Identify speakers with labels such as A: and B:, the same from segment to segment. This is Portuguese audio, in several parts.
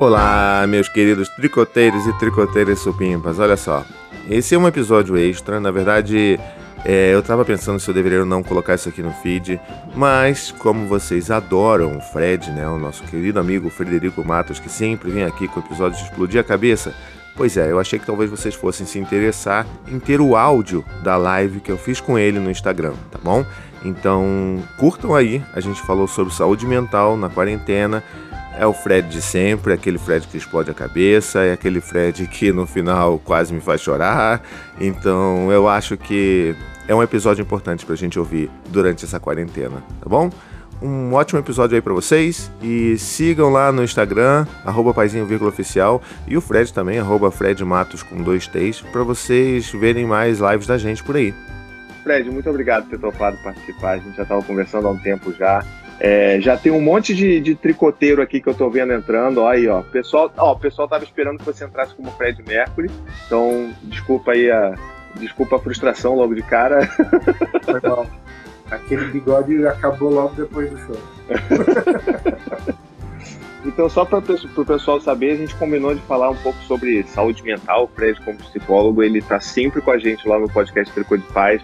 A: Olá, meus queridos tricoteiros e tricoteiras supimpas. Olha só, esse é um episódio extra. Na verdade, é, eu tava pensando se eu deveria ou não colocar isso aqui no feed, mas como vocês adoram o Fred, né, o nosso querido amigo Frederico Matos, que sempre vem aqui com episódios de explodir a cabeça, pois é, eu achei que talvez vocês fossem se interessar em ter o áudio da live que eu fiz com ele no Instagram, tá bom? Então, curtam aí, a gente falou sobre saúde mental na quarentena é o Fred de sempre, aquele Fred que explode a cabeça, é aquele Fred que no final quase me faz chorar. Então eu acho que é um episódio importante pra gente ouvir durante essa quarentena, tá bom? Um ótimo episódio aí para vocês e sigam lá no Instagram, arroba oficial e o Fred também, arroba Fred Matos com dois T's, para vocês verem mais lives da gente por aí.
B: Fred, muito obrigado por ter topado participar, a gente já estava conversando há um tempo já. É, já tem um monte de, de, tricoteiro aqui que eu tô vendo entrando. Ó, aí, ó. Pessoal, ó, o pessoal tava esperando que você entrasse como Fred Mercury. Então, desculpa aí a. Desculpa a frustração logo de cara.
C: Foi mal. Aquele bigode acabou logo depois do show.
B: então, só para o pessoal saber, a gente combinou de falar um pouco sobre saúde mental. O Fred, como psicólogo, ele está sempre com a gente lá no podcast Tricô de Paz.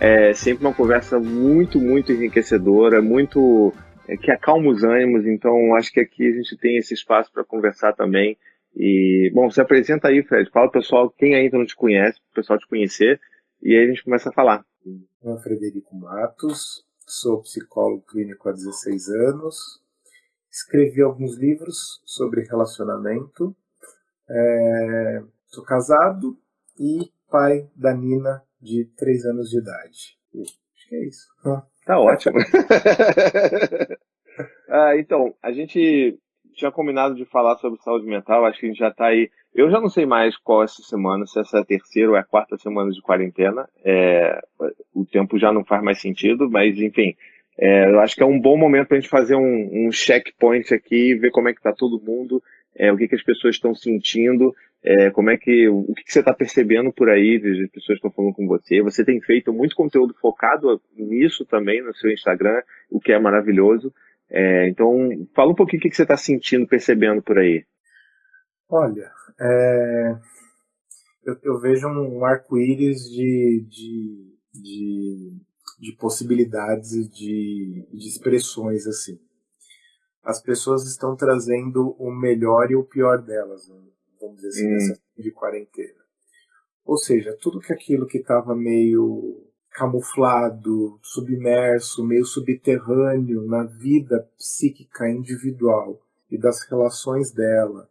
B: É sempre uma conversa muito, muito enriquecedora, muito é, que acalma os ânimos. Então, acho que aqui a gente tem esse espaço para conversar também. E, bom, se apresenta aí, Fred. Fala pessoal, quem ainda não te conhece, o pessoal te conhecer, e aí a gente começa a falar.
C: Eu sou Frederico Matos, sou psicólogo clínico há 16 anos, escrevi alguns livros sobre relacionamento, é, sou casado e pai da Nina, de 3 anos de idade. Acho que é isso.
B: Tá ótimo. ah, então, a gente tinha combinado de falar sobre saúde mental, acho que a gente já está aí. Eu já não sei mais qual é essa semana, se essa é a terceira ou é a quarta semana de quarentena. É, o tempo já não faz mais sentido, mas enfim, é, eu acho que é um bom momento para a gente fazer um, um checkpoint aqui, ver como é que está todo mundo, é, o que, que as pessoas estão sentindo. É, como é que o que, você está percebendo por aí as pessoas estão falando com você? Você tem feito muito conteúdo focado nisso também no seu Instagram, o que é maravilhoso. É, então, fala um pouquinho o que, que você está sentindo, percebendo por aí.
C: Olha, é, eu, eu, vejo um arco-íris de, de, de, de, possibilidades e de, de expressões assim. As pessoas estão trazendo o melhor e o pior delas. Né? Vamos dizer assim, hum. nessa de quarentena. Ou seja, tudo que aquilo que estava meio camuflado, submerso, meio subterrâneo na vida psíquica individual e das relações dela,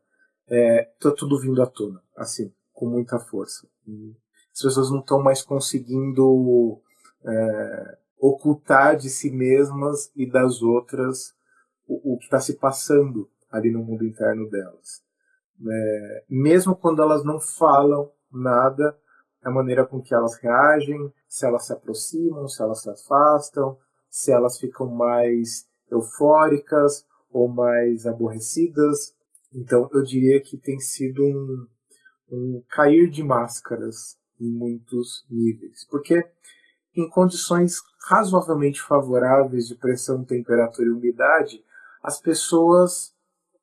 C: é, tá tudo vindo à tona, assim, com muita força. E as pessoas não estão mais conseguindo é, ocultar de si mesmas e das outras o, o que está se passando ali no mundo interno delas. É, mesmo quando elas não falam nada, a maneira com que elas reagem, se elas se aproximam, se elas se afastam, se elas ficam mais eufóricas ou mais aborrecidas. Então, eu diria que tem sido um, um cair de máscaras em muitos níveis. Porque em condições razoavelmente favoráveis de pressão, temperatura e umidade, as pessoas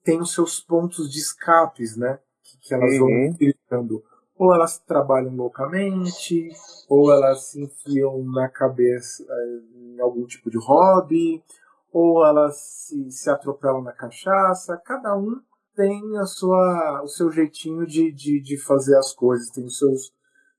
C: tem os seus pontos de escapes, né? Que, que elas uhum. vão utilizando. Ou elas trabalham loucamente, ou elas se enfiam na cabeça eh, em algum tipo de hobby, ou elas se, se atropelam na cachaça. Cada um tem a sua, o seu jeitinho de, de, de fazer as coisas, tem os seus,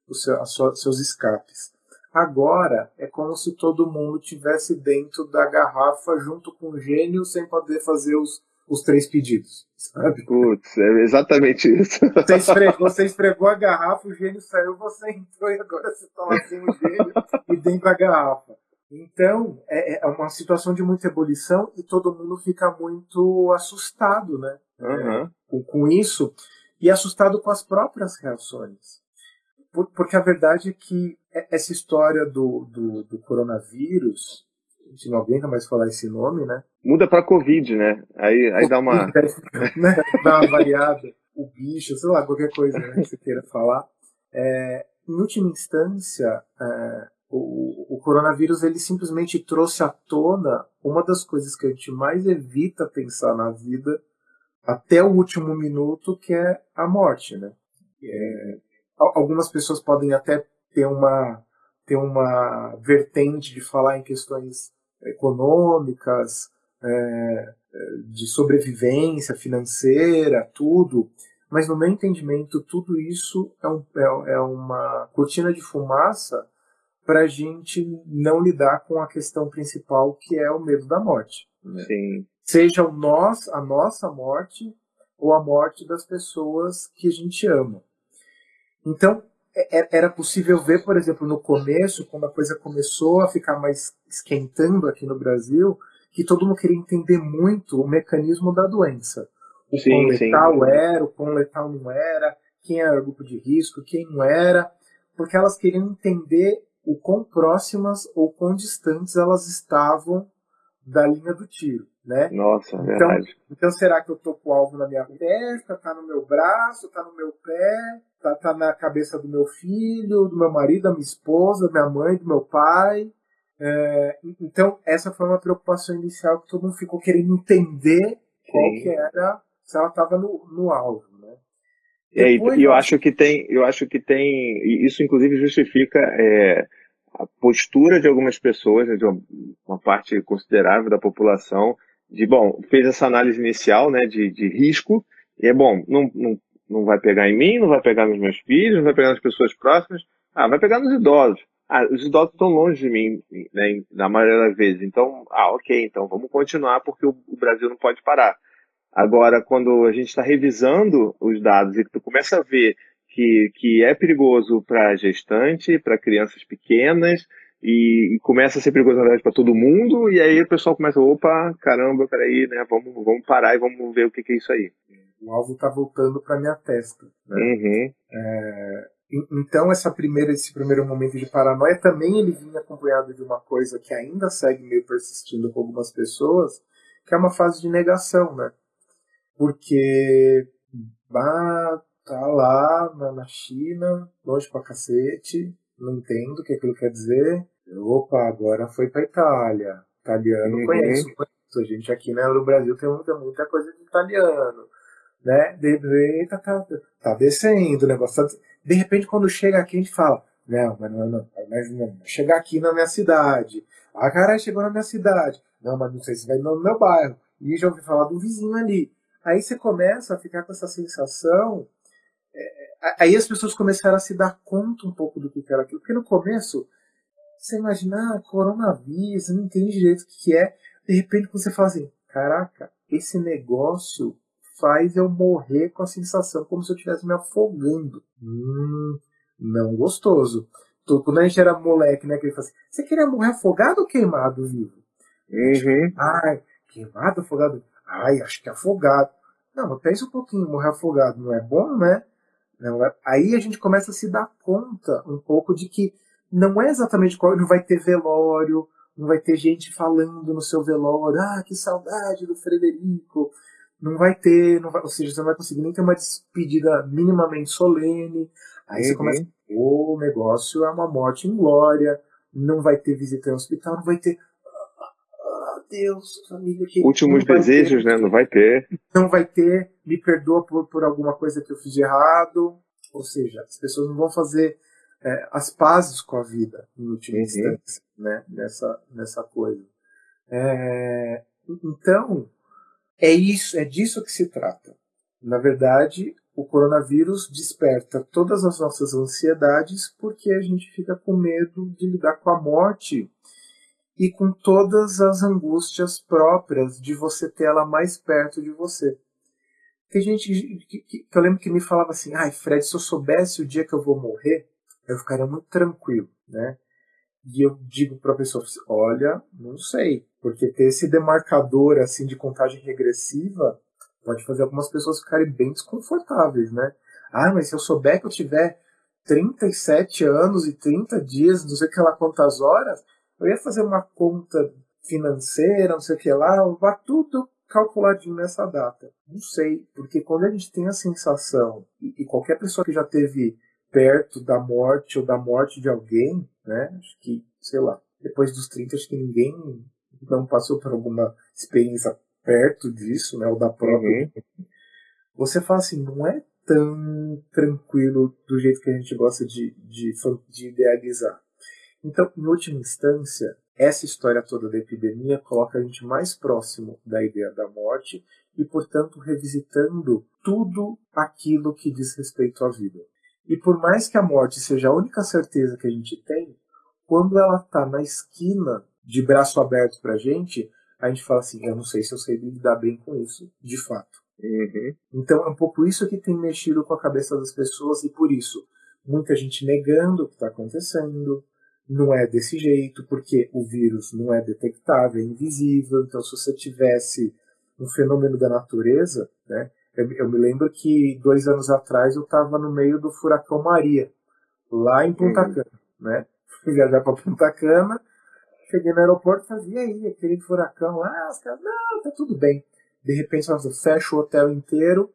C: os seus escapes. Agora é como se todo mundo tivesse dentro da garrafa junto com o gênio sem poder fazer os, os três pedidos, sabe?
B: Putz, é exatamente isso.
C: Você esfregou, você esfregou a garrafa, o gênio saiu, você entrou e agora você está lá sem o gênio e dentro da garrafa. Então, é, é, uma situação de muita ebulição e todo mundo fica muito assustado, né?
B: Uhum.
C: É, com, com, isso e assustado com as próprias reações. Por, porque a verdade é que essa história do, do, do coronavírus, a gente não aguenta mais falar esse nome, né?
B: Muda para Covid, né? Aí, aí dá uma.
C: né? dá uma variada. O bicho, sei lá, qualquer coisa né, que você queira falar. É, em última instância, é, o, o, coronavírus ele simplesmente trouxe à tona uma das coisas que a gente mais evita pensar na vida, até o último minuto, que é a morte, né? É, algumas pessoas podem até ter uma ter uma vertente de falar em questões econômicas, é, de sobrevivência financeira, tudo, mas no meu entendimento tudo isso é, um, é, é uma cortina de fumaça para a gente não lidar com a questão principal que é o medo da morte.
B: Né? Sim.
C: Seja o nós, a nossa morte ou a morte das pessoas que a gente ama. Então, é, é, era possível ver, por exemplo, no começo, quando a coisa começou a ficar mais esquentando aqui no Brasil, que todo mundo queria entender muito o mecanismo da doença. O sim, quão letal sim. era, o quão letal não era, quem era grupo de risco, quem não era, porque elas queriam entender o quão próximas ou quão distantes elas estavam da linha do tiro, né?
B: Nossa,
C: então,
B: verdade.
C: Então será que eu tô com o alvo na minha testa, tá no meu braço, tá no meu pé, tá, tá na cabeça do meu filho, do meu marido, da minha esposa, da minha mãe, do meu pai? É, então essa foi uma preocupação inicial que todo mundo ficou querendo entender qual que era se ela estava no, no alvo, né?
B: É, e eu acho que tem, eu acho que tem, isso inclusive justifica é, a postura de algumas pessoas, né, de uma, uma, parte considerável da população, de, bom, fez essa análise inicial, né, de, de risco, e é bom, não, não, não vai pegar em mim, não vai pegar nos meus filhos, não vai pegar nas pessoas próximas, ah, vai pegar nos idosos. Ah, os idosos estão longe de mim, né, na maioria das vezes, então, ah, ok, então vamos continuar porque o, Brasil não pode parar. Agora, quando a gente está revisando os dados e tu começa a ver que, que é perigoso para gestante, para crianças pequenas, e, e, começa a ser perigoso, na verdade, para todo mundo, e aí o pessoal começa, opa, caramba, peraí, né, vamos, vamos parar e vamos ver o que, que é isso aí.
C: O alvo está voltando para minha testa. Né?
B: Uhum.
C: É, então, essa primeira, esse primeiro momento de paranoia também ele vinha acompanhado de uma coisa que ainda segue meio persistindo com algumas pessoas, que é uma fase de negação, né? Porque bah, tá lá na, na China, longe pra cacete, não entendo o que aquilo quer dizer. Opa, agora foi pra Itália. Italiano uhum. conheço, conheço. A gente aqui né, no Brasil tem muita, muita coisa de italiano. Né? De repente tá, tá, tá descendo o negócio. Tá, de repente, quando chega aqui, a gente fala: Não, mas não, não, mas não, chegar aqui na minha cidade. Ah, caralho, chegou na minha cidade. Não, mas não sei se vai no meu bairro. E já ouvi falar do vizinho ali. Aí você começa a ficar com essa sensação. É, aí as pessoas começaram a se dar conta um pouco do que era aquilo. Porque no começo, você imagina, ah, coronavírus, não entende direito o que é. De repente você fala assim: caraca, esse negócio faz eu morrer com a sensação como se eu estivesse me afogando. Hum, não gostoso. Quando a gente era moleque, né? Que ele fala assim: você queria morrer afogado ou queimado vivo?
B: Uhum.
C: Ai, queimado, afogado. Ai, acho que afogado. Não, mas pensa um pouquinho, morrer afogado não é bom, né? Não é... Aí a gente começa a se dar conta um pouco de que não é exatamente qual, não vai ter velório, não vai ter gente falando no seu velório, ah, que saudade do Frederico. Não vai ter, não vai, ou seja, você não vai conseguir nem ter uma despedida minimamente solene. Aí uhum. você começa, o negócio é uma morte em glória, não vai ter visita no hospital, não vai ter Deus, família. Que
B: Últimos desejos, ter, né? Não vai ter.
C: Não vai ter. Me perdoa por, por alguma coisa que eu fiz de errado. Ou seja, as pessoas não vão fazer é, as pazes com a vida, em última uhum. instância, né? Nessa, nessa coisa. É, então, é isso, é disso que se trata. Na verdade, o coronavírus desperta todas as nossas ansiedades porque a gente fica com medo de lidar com a morte e com todas as angústias próprias de você ter ela mais perto de você. Tem gente que, que, que eu lembro que me falava assim: ai, Fred, se eu soubesse o dia que eu vou morrer, eu ficaria muito tranquilo, né? E eu digo para a pessoa: olha, não sei, porque ter esse demarcador assim de contagem regressiva pode fazer algumas pessoas ficarem bem desconfortáveis, né? Ah, mas se eu souber que eu tiver 37 anos e 30 dias, não sei que lá quantas horas, eu ia fazer uma conta financeira, não sei o que lá, vá tudo calculadinho nessa data. Não sei, porque quando a gente tem a sensação, e, e, qualquer pessoa que já teve perto da morte ou da morte de alguém, né, acho que, sei lá, depois dos 30, acho que ninguém não passou por alguma experiência perto disso, né, ou da própria. Uhum. você fala assim, não é tão tranquilo do jeito que a gente gosta de, de, de idealizar. Então, em última instância, essa história toda da epidemia coloca a gente mais próximo da ideia da morte e, portanto, revisitando tudo aquilo que diz respeito à vida. E por mais que a morte seja a única certeza que a gente tem, quando ela está na esquina de braço aberto para a gente, a gente fala assim: eu não sei se eu sei lidar bem com isso, de fato.
B: Uhum.
C: Então é um pouco isso que tem mexido com a cabeça das pessoas e por isso muita gente negando o que está acontecendo, não é desse jeito, porque o vírus não é detectável, é invisível. Então, se você tivesse um fenômeno da natureza, né? Eu, eu me lembro que dois anos atrás eu estava no meio do furacão Maria, lá em Punta uhum. Cana, né? Fui viajar para Punta Cana, cheguei no aeroporto e falei, e aí, aquele furacão lá, os caras, não, tá tudo bem. De repente, nossa, fecha o hotel inteiro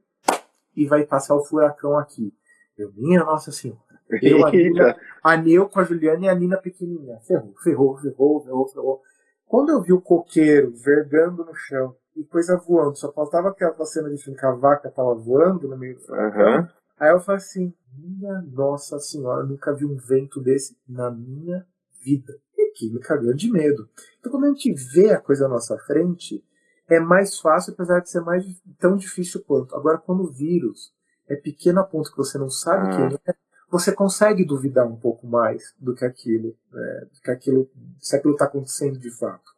C: e vai passar o furacão aqui. Eu, minha Nossa Senhora. Eu, a, Nina, a Neu com a Juliana e a Nina pequenininha. Ferrou, ferrou, ferrou, ferrou, ferrou. Quando eu vi o coqueiro vergando no chão e coisa voando, só faltava aquela cena de filme que a vaca tava voando no meio do
B: uhum.
C: Aí eu falei assim, minha Nossa Senhora, nunca vi um vento desse na minha vida. E aqui me cagando de medo. Então quando a gente vê a coisa à nossa frente, é mais fácil, apesar de ser mais tão difícil quanto. Agora, quando o vírus é pequeno a ponto que você não sabe ah. quem é, você consegue duvidar um pouco mais do que aquilo, né, do que aquilo se aquilo está acontecendo de fato.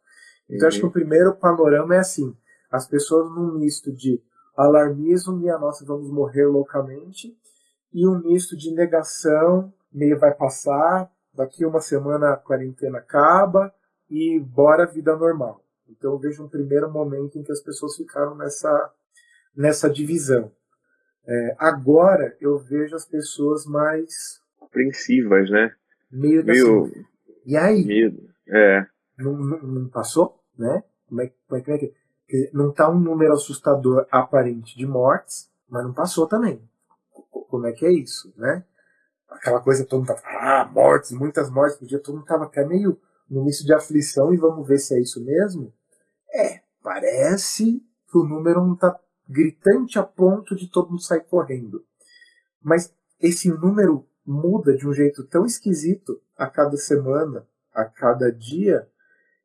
C: Então, uhum. acho que o primeiro panorama é assim: as pessoas num misto de alarmismo, minha nossa, vamos morrer loucamente, e um misto de negação, meio vai passar, daqui uma semana a quarentena acaba e bora a vida normal. Então eu vejo um primeiro momento em que as pessoas ficaram nessa, nessa divisão. É, agora eu vejo as pessoas mais
B: apreensivas, né?
C: Meio, meio... Assim, e aí?
B: Medo. É.
C: Não, não, não, passou, né? Como é, como é, como é que não está um número assustador aparente de mortes, mas não passou também. Como é que é isso, né? Aquela coisa todo mundo tá ah, mortes, muitas mortes por dia, todo mundo estava até meio no início de aflição e vamos ver se é isso mesmo. É, parece que o número não está gritante a ponto de todo mundo sair correndo. Mas esse número muda de um jeito tão esquisito a cada semana, a cada dia,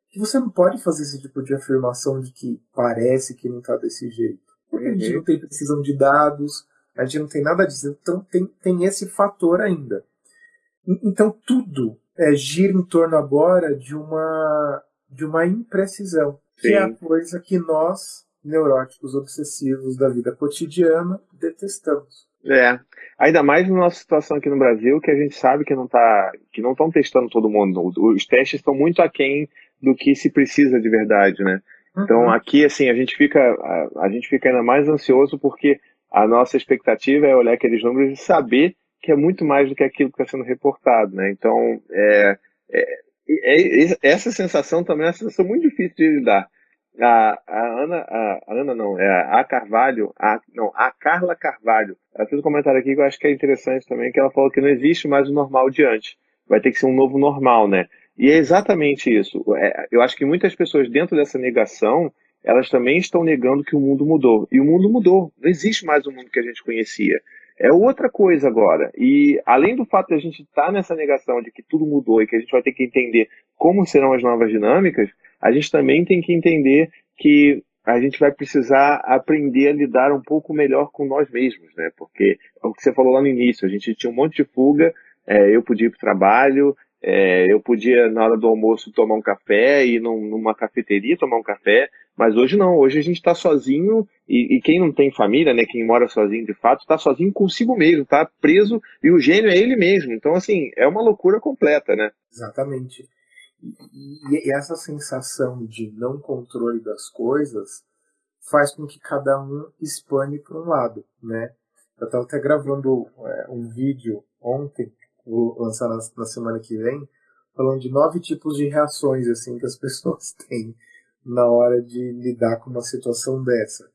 C: que você não pode fazer esse tipo de afirmação de que parece que não está desse jeito. Porque a gente uhum. não tem precisão de dados, a gente não tem nada disso. Então tem, tem esse fator ainda. Então tudo é, gira em torno agora de uma, de uma imprecisão, Sim. que é a coisa que nós neuróticos obsessivos da vida cotidiana detestamos.
B: É, ainda mais na nossa situação aqui no Brasil, que a gente sabe que não tá, que não estão testando todo mundo. Os testes estão muito aquém do que se precisa de verdade, né? Uhum. Então aqui assim a gente fica a, a, gente fica ainda mais ansioso porque a nossa expectativa é olhar aqueles números e saber que é muito mais do que aquilo que está sendo reportado, né? Então é, é, é, é essa sensação também é uma sensação muito difícil de lidar a, a Ana, a, a, Ana não, é a Carvalho, a, não, a Carla Carvalho, ela fez um comentário aqui que eu acho que é interessante também, que ela falou que não existe mais o normal de antes, vai ter que ser um novo normal, né? E é exatamente isso. É, eu acho que muitas pessoas dentro dessa negação, elas também estão negando que o mundo mudou. E o mundo mudou. Não existe mais o mundo que a gente conhecia. É outra coisa agora. E além do fato de a gente estar tá nessa negação de que tudo mudou e que a gente vai ter que entender como serão as novas dinâmicas, a gente também tem que entender que a gente vai precisar aprender a lidar um pouco melhor com nós mesmos, né? Porque é o que você falou lá no início, a gente tinha um monte de fuga, é, eu podia ir para o trabalho, é, eu podia, na hora do almoço, tomar um café, ir num, numa cafeteria tomar um café, mas hoje não, hoje a gente está sozinho e, e, quem não tem família, né, quem mora sozinho de fato, está sozinho consigo mesmo, está preso e o gênio é ele mesmo. Então, assim, é uma loucura completa, né?
C: Exatamente. E, e essa sensação de não controle das coisas faz com que cada um espane para um lado, né? Eu estava até gravando é, um vídeo ontem, vou lançar na, na, semana que vem, falando de nove tipos de reações assim que as pessoas têm na hora de lidar com uma situação dessa.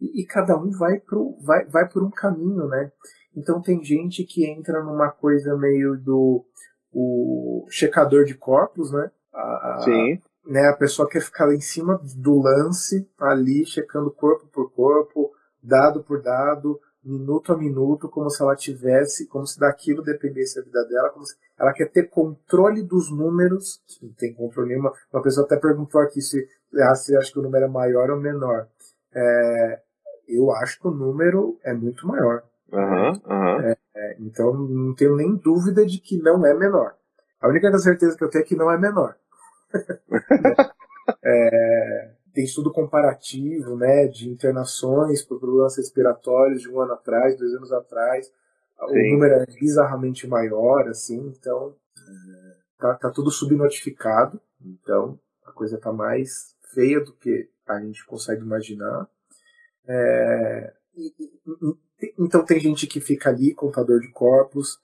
C: E, e cada um vai, pro, vai, vai por um caminho, né? Então tem gente que entra numa coisa meio do o checador de corpos, né? A,
B: Sim.
C: Né, a pessoa quer ficar lá em cima do lance, ali, checando corpo por corpo, dado por dado, minuto a minuto, como se ela tivesse, como se daquilo dependesse a vida dela, como se ela quer ter controle dos números, não tem controle nenhuma. Uma pessoa até perguntou aqui se, ah, se acha que o número é maior ou menor. É, eu acho que o número é muito maior.
B: Uhum, uhum.
C: É, é, então não tenho nem dúvida de que não é menor. A única certeza que eu tenho é que não é menor. é, tem estudo comparativo né, de internações por problemas respiratórios de um ano atrás, dois anos atrás. Sim. O número é bizarramente maior, assim, então é, tá, tá tudo subnotificado. Então a coisa tá mais feia do que a gente consegue imaginar. É, e, e, então tem gente que fica ali, contador de corpos,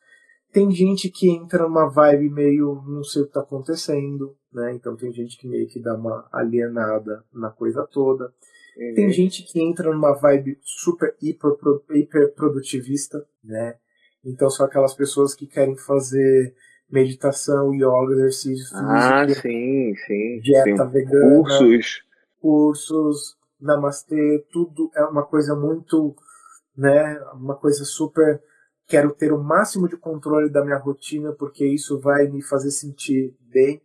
C: tem gente que entra numa vibe meio não sei o que está acontecendo, né? Então tem gente que meio que dá uma alienada na coisa toda. Uhum. Tem gente que entra numa vibe super hiper, hiper produtivista, né? Então são aquelas pessoas que querem fazer meditação, yoga, exercício
B: físico, ah, sim, sim.
C: dieta sim. vegana,
B: cursos,
C: cursos, namastê, tudo é uma coisa muito, né? Uma coisa super quero ter o máximo de controle da minha rotina porque isso vai me fazer sentir bem.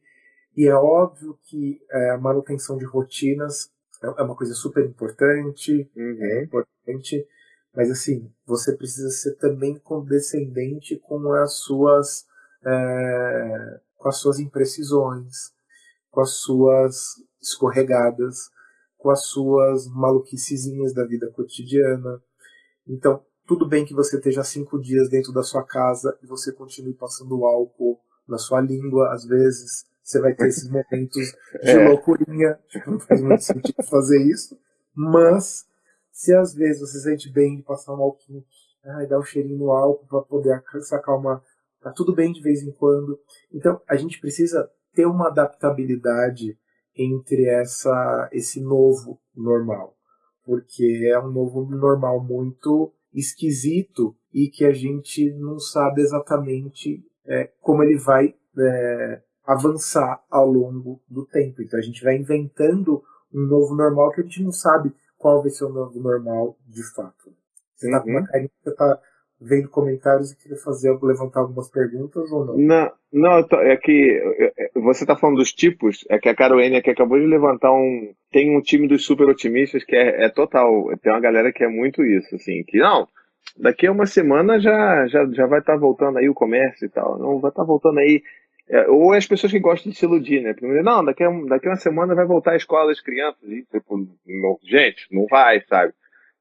C: E é óbvio que é, a manutenção de rotinas é, é uma coisa super importante, uhum. é importante, mas assim, você precisa ser também condescendente com as suas é, com as suas imprecisões, com as suas escorregadas, com as suas maluquicizinhas da vida cotidiana. Então, tudo bem que você esteja cinco dias dentro da sua casa e você continue passando álcool na sua língua, às vezes você vai ter esses momentos de é. loucurinha, tipo, não faz muito sentido fazer isso, mas se às vezes você sente bem de passar um álcool, ai, dar um cheirinho no álcool para poder sacar uma. Tá tudo bem de vez em quando. Então a gente precisa ter uma adaptabilidade entre essa esse novo normal, porque é um novo normal muito esquisito e que a gente não sabe exatamente é, como ele vai é, avançar ao longo do tempo. Então a gente vai inventando um novo normal que a gente não sabe qual vai ser o novo normal de fato. Você está com uma uhum. carinha, você tá vendo comentários e queria fazer levantar algumas perguntas ou não?
B: Não, não tô, é que você está falando dos tipos, é que a Carolina que acabou de levantar um. Tem um time dos super otimistas que é, é total. Tem uma galera que é muito isso, assim, que não. Daqui a uma semana já, já, já vai estar tá voltando aí o comércio e tal. Não vai estar tá voltando aí. É, ou as pessoas que gostam de se iludir, né? Porque, não, daqui a, daqui a uma semana vai voltar a escola das crianças. E, tipo, não, gente, não vai, sabe?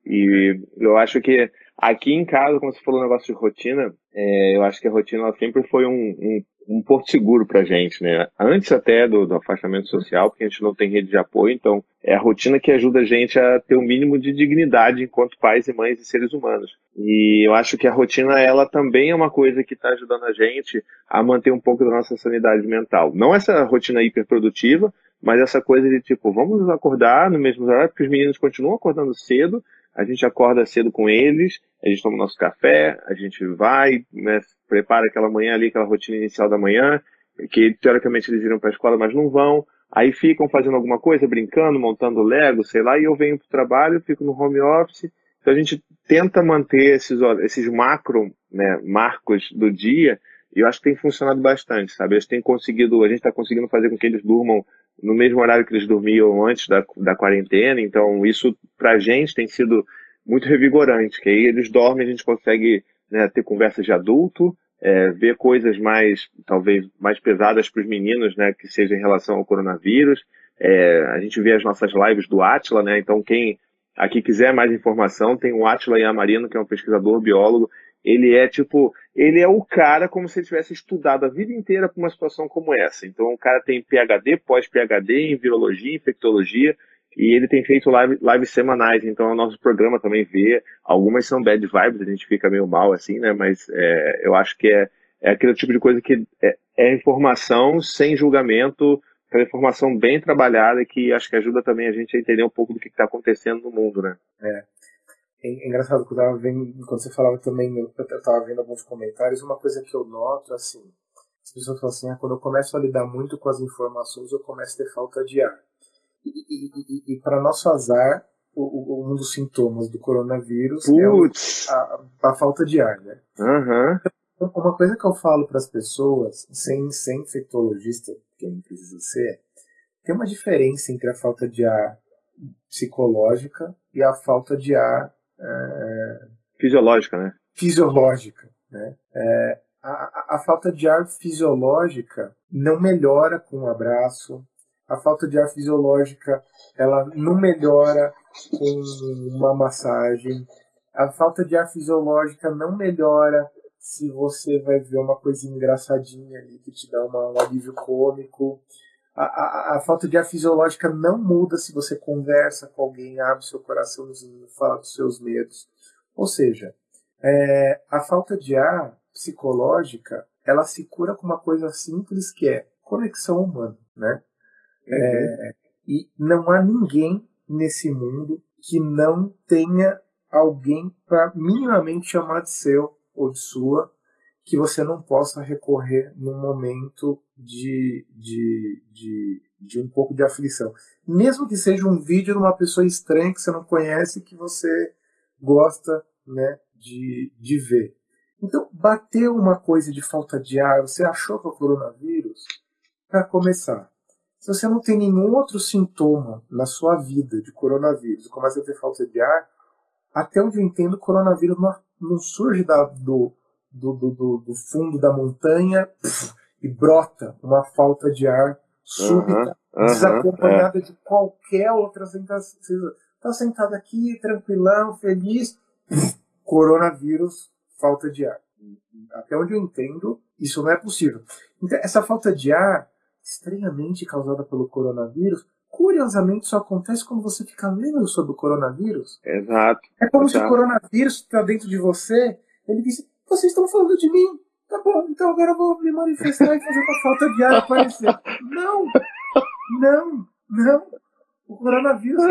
B: E eu acho que aqui em casa, como você falou, o negócio de rotina, é, eu acho que a rotina sempre foi um, um, um porto seguro pra gente, né? Antes até do, do, afastamento social, porque a gente não tem rede de apoio, então é a rotina que ajuda a gente a ter o um mínimo de dignidade enquanto pais e mães e seres humanos. E eu acho que a rotina, ela também é uma coisa que está ajudando a gente a manter um pouco da nossa sanidade mental. Não essa rotina hiperprodutiva, mas essa coisa de tipo, vamos acordar no mesmo horário, porque os meninos continuam acordando cedo, a gente acorda cedo com eles, a gente toma nosso café, a gente vai, né, prepara aquela manhã ali, aquela rotina inicial da manhã, que teoricamente eles iriam para a escola, mas não vão. Aí ficam fazendo alguma coisa, brincando, montando Lego, sei lá, e eu venho para o trabalho, fico no home office. Então a gente tenta manter esses, esses macro né, marcos do dia, e eu acho que tem funcionado bastante, sabe? A gente tem conseguido, a gente está conseguindo fazer com que eles durmam no mesmo horário que eles dormiam antes da, da quarentena, então isso pra gente tem sido muito revigorante, que aí eles dormem, a gente consegue né, ter conversas de adulto, é, ver coisas mais, talvez, mais pesadas para os meninos, né, que seja em relação ao coronavírus. É, a gente vê as nossas lives do Atila, né, então quem aqui quiser mais informação, tem o Atila Yamarino, que é um pesquisador biólogo, ele é tipo, ele é o cara como se ele tivesse estudado a vida inteira para uma situação como essa. Então o cara tem PhD, pós-PhD em virologia, infectologia, e ele tem feito lives live semanais, então o nosso programa também vê. Algumas são bad vibes, a gente fica meio mal assim, né? Mas é, eu acho que é, é aquele tipo de coisa que é, é informação sem julgamento, aquela informação bem trabalhada que acho que ajuda também a gente a entender um pouco do que está acontecendo no mundo, né?
C: É. É engraçado que eu vendo, quando você falava também, eu estava vendo alguns comentários, uma coisa que eu noto, assim, as pessoas falam assim, ah, quando eu começo a lidar muito com as informações, eu começo a ter falta de ar. E, e, e, e para nosso azar, o, um dos sintomas do coronavírus é a, a, falta de ar, né?
B: Uhum.
C: Uma coisa que eu falo para as pessoas, sem, sem infectologista, que não precisa ser, tem uma diferença entre a falta de ar psicológica e a falta de ar
B: fisiológica, né?
C: Fisiológica, né? É, a, a, falta de ar fisiológica não melhora com um abraço. A falta de ar fisiológica ela não melhora com uma massagem. A falta de ar fisiológica não melhora se você vai ver uma coisinha engraçadinha ali que te dá uma, um alívio cômico. A, a, a, falta de ar fisiológica não muda se você conversa com alguém, abre seu coraçãozinho, fala dos seus medos. Ou seja, é, a falta de ar psicológica ela se cura com uma coisa simples que é conexão humana, né? Uhum. É, e não há ninguém nesse mundo que não tenha alguém para minimamente chamar de seu ou de sua que você não possa recorrer num momento de, de, de, de um pouco de aflição. Mesmo que seja um vídeo de uma pessoa estranha que você não conhece que você gosta né, de, de ver. Então, bateu uma coisa de falta de ar, você achou que é o coronavírus? Para começar, se você não tem nenhum outro sintoma na sua vida de coronavírus, começa a ter falta de ar, até onde eu entendo, o coronavírus não, não surge da, do, do, do, do, fundo da montanha e brota uma falta de ar súbita, uhum, uhum, desacompanhada é. de qualquer outra sensação. Está sentado aqui, tranquilão, feliz, coronavírus, falta de ar. Até onde eu entendo, isso não é possível. Então, essa falta de ar, estranhamente causada pelo coronavírus, curiosamente só acontece quando você fica lendo sobre o coronavírus.
B: Exato.
C: É como
B: exato.
C: se o coronavírus está dentro de você, ele disse, vocês estão falando de mim? Tá bom, então agora eu vou me manifestar e fazer uma falta de ar aparecer. Não! Não! Não! O coronavírus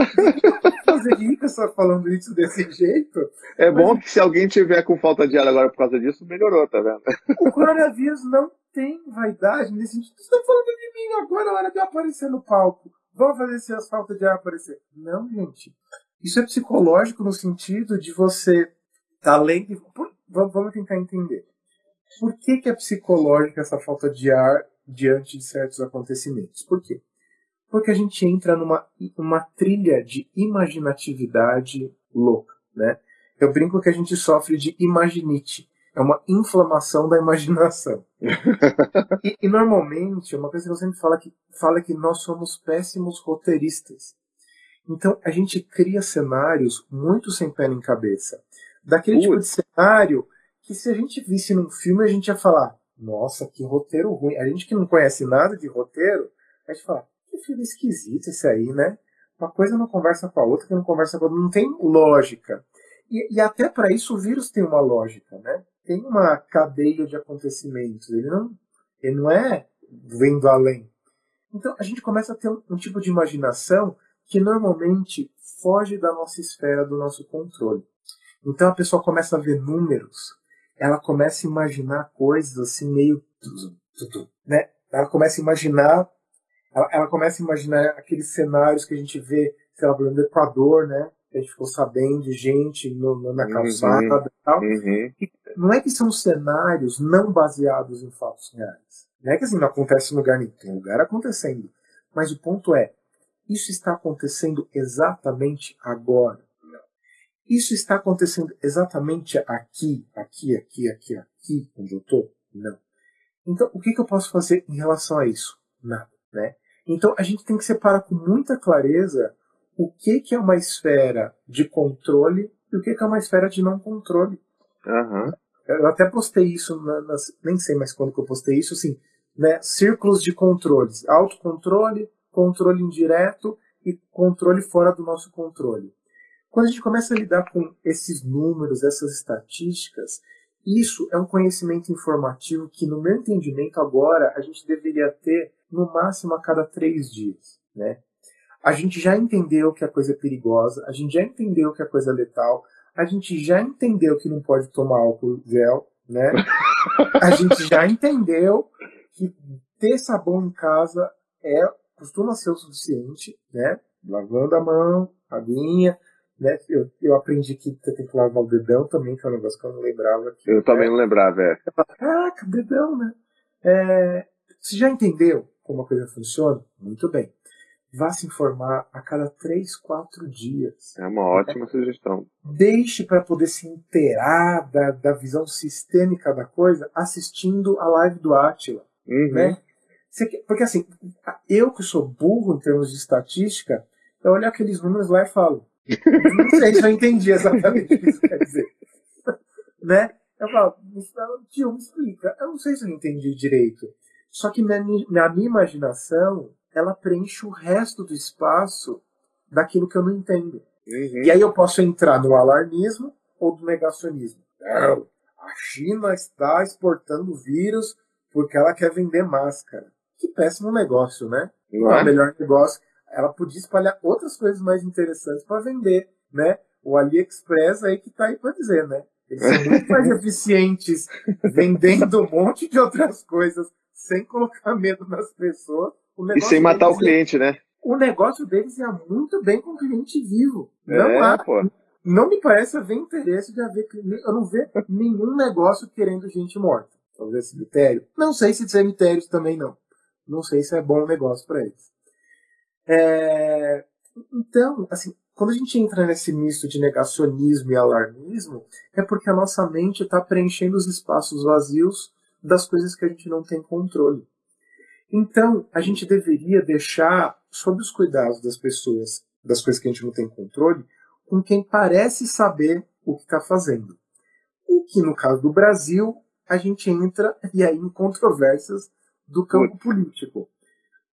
C: fazer rica só falando isso desse jeito.
B: É mas... bom que se alguém tiver com falta de ar agora por causa disso, melhorou, tá vendo?
C: O coronavírus não tem vaidade nesse sentido. Vocês estão falando de mim agora, a hora de eu aparecer no palco. Vamos fazer se as faltas de ar aparecer. Não, gente. Isso é psicológico no sentido de você estar tá lendo. Vamos tentar entender. Por que, que é psicológica essa falta de ar diante de certos acontecimentos? Por quê? Porque a gente entra numa uma trilha de imaginatividade louca, né? Eu brinco que a gente sofre de imaginite. É uma inflamação da imaginação. e, e, normalmente, uma coisa que eu sempre falo é que, fala é que nós somos péssimos roteiristas. Então, a gente cria cenários muito sem pé nem cabeça. Daquele tipo de cenário que se a gente visse num filme, a gente ia falar, nossa, que roteiro ruim. A gente que não conhece nada de roteiro, a gente fala, que filme esquisito esse aí, né? Uma coisa não conversa com a outra, que não conversa com a outra, não tem lógica. E, e até para isso o vírus tem uma lógica, né? Tem uma cadeia de acontecimentos. Ele não, ele não é vendo além. Então a gente começa a ter um, um tipo de imaginação que normalmente foge da nossa esfera, do nosso controle. Então a pessoa começa a ver números, ela começa a imaginar coisas assim meio. Né? Ela começa a imaginar. Ela, ela começa a imaginar aqueles cenários que a gente vê, sei lá, no Equador, né? A gente ficou sabendo de gente no, no, na uhum. calçada uhum, e tal. Uhum. E não é que são cenários não baseados em fatos reais. Não é que assim não acontece em lugar nenhum, tem lugar acontecendo. Mas o ponto é, isso está acontecendo exatamente agora. Isso está acontecendo exatamente aqui, aqui, aqui, aqui, aqui, onde eu estou? Não. Então, o que, que eu posso fazer em relação a isso? Nada, né? Então, a gente tem que separar com muita clareza o que, que é uma esfera de controle e o que, que é uma esfera de não controle.
B: Uhum.
C: Eu até postei isso, na, nas, nem sei mais quando que eu postei isso, assim, né? Círculos de controles. Autocontrole, controle indireto e controle fora do nosso controle. Quando a gente começa a lidar com esses números, essas estatísticas, isso é um conhecimento informativo que, no meu entendimento, agora a gente deveria ter no máximo a cada três dias. Né? A gente já entendeu que a coisa é perigosa, a gente já entendeu que a coisa é letal, a gente já entendeu que não pode tomar álcool gel, né? A gente já entendeu que ter sabão em casa é costuma ser o suficiente, né? Lavando a mão, aguinha, Né? Eu, eu aprendi que você tem que lavar o dedão também, que é um negócio que eu não lembrava.
B: Que, eu também não lembrava, é.
C: Caraca, dedão, né? É, você já entendeu como a coisa funciona? Muito bem. Vá se informar a cada três, quatro dias.
B: É uma ótima sugestão.
C: Deixe para poder se inteirar da, da visão sistêmica da coisa assistindo a live do Atila.
B: Uhum.
C: Né? Porque assim, eu que sou burro em termos de estatística, eu olho aqueles números lá e falo. Não sei se eu entendi exatamente o que isso quer dizer. né? Eu falo, tio, me explica. Eu não sei se eu entendi direito. Só que na minha, na minha imaginação, ela preenche o resto do espaço daquilo que eu não entendo.
B: Uhum.
C: E aí eu posso entrar no alarmismo ou do negacionismo. Não, a China está exportando vírus porque ela quer vender máscara. Que péssimo negócio, né?
B: Não é?
C: o melhor negócio. Ela podia espalhar outras coisas mais interessantes para vender, né? O AliExpress aí que tá aí para dizer, né? Eles são muito mais eficientes vendendo um monte de outras coisas sem colocar medo nas pessoas.
B: e sem matar o cliente, né?
C: O negócio deles ia muito bem com o cliente vivo.
B: É,
C: Não há,
B: pô.
C: não me parece haver interesse de haver. Eu não vejo nenhum negócio querendo gente morta. Talvez cemitério. Não sei se cemitérios também não. Não sei se é bom negócio para eles. É... Então, assim, quando a gente entra nesse misto de negacionismo e alarmismo, é porque a nossa mente está preenchendo os espaços vazios das coisas que a gente não tem controle. Então, a gente deveria deixar sob os cuidados das pessoas, das coisas que a gente não tem controle, com quem parece saber o que está fazendo. O que, no caso do Brasil, a gente entra e aí em controvérsias do campo político.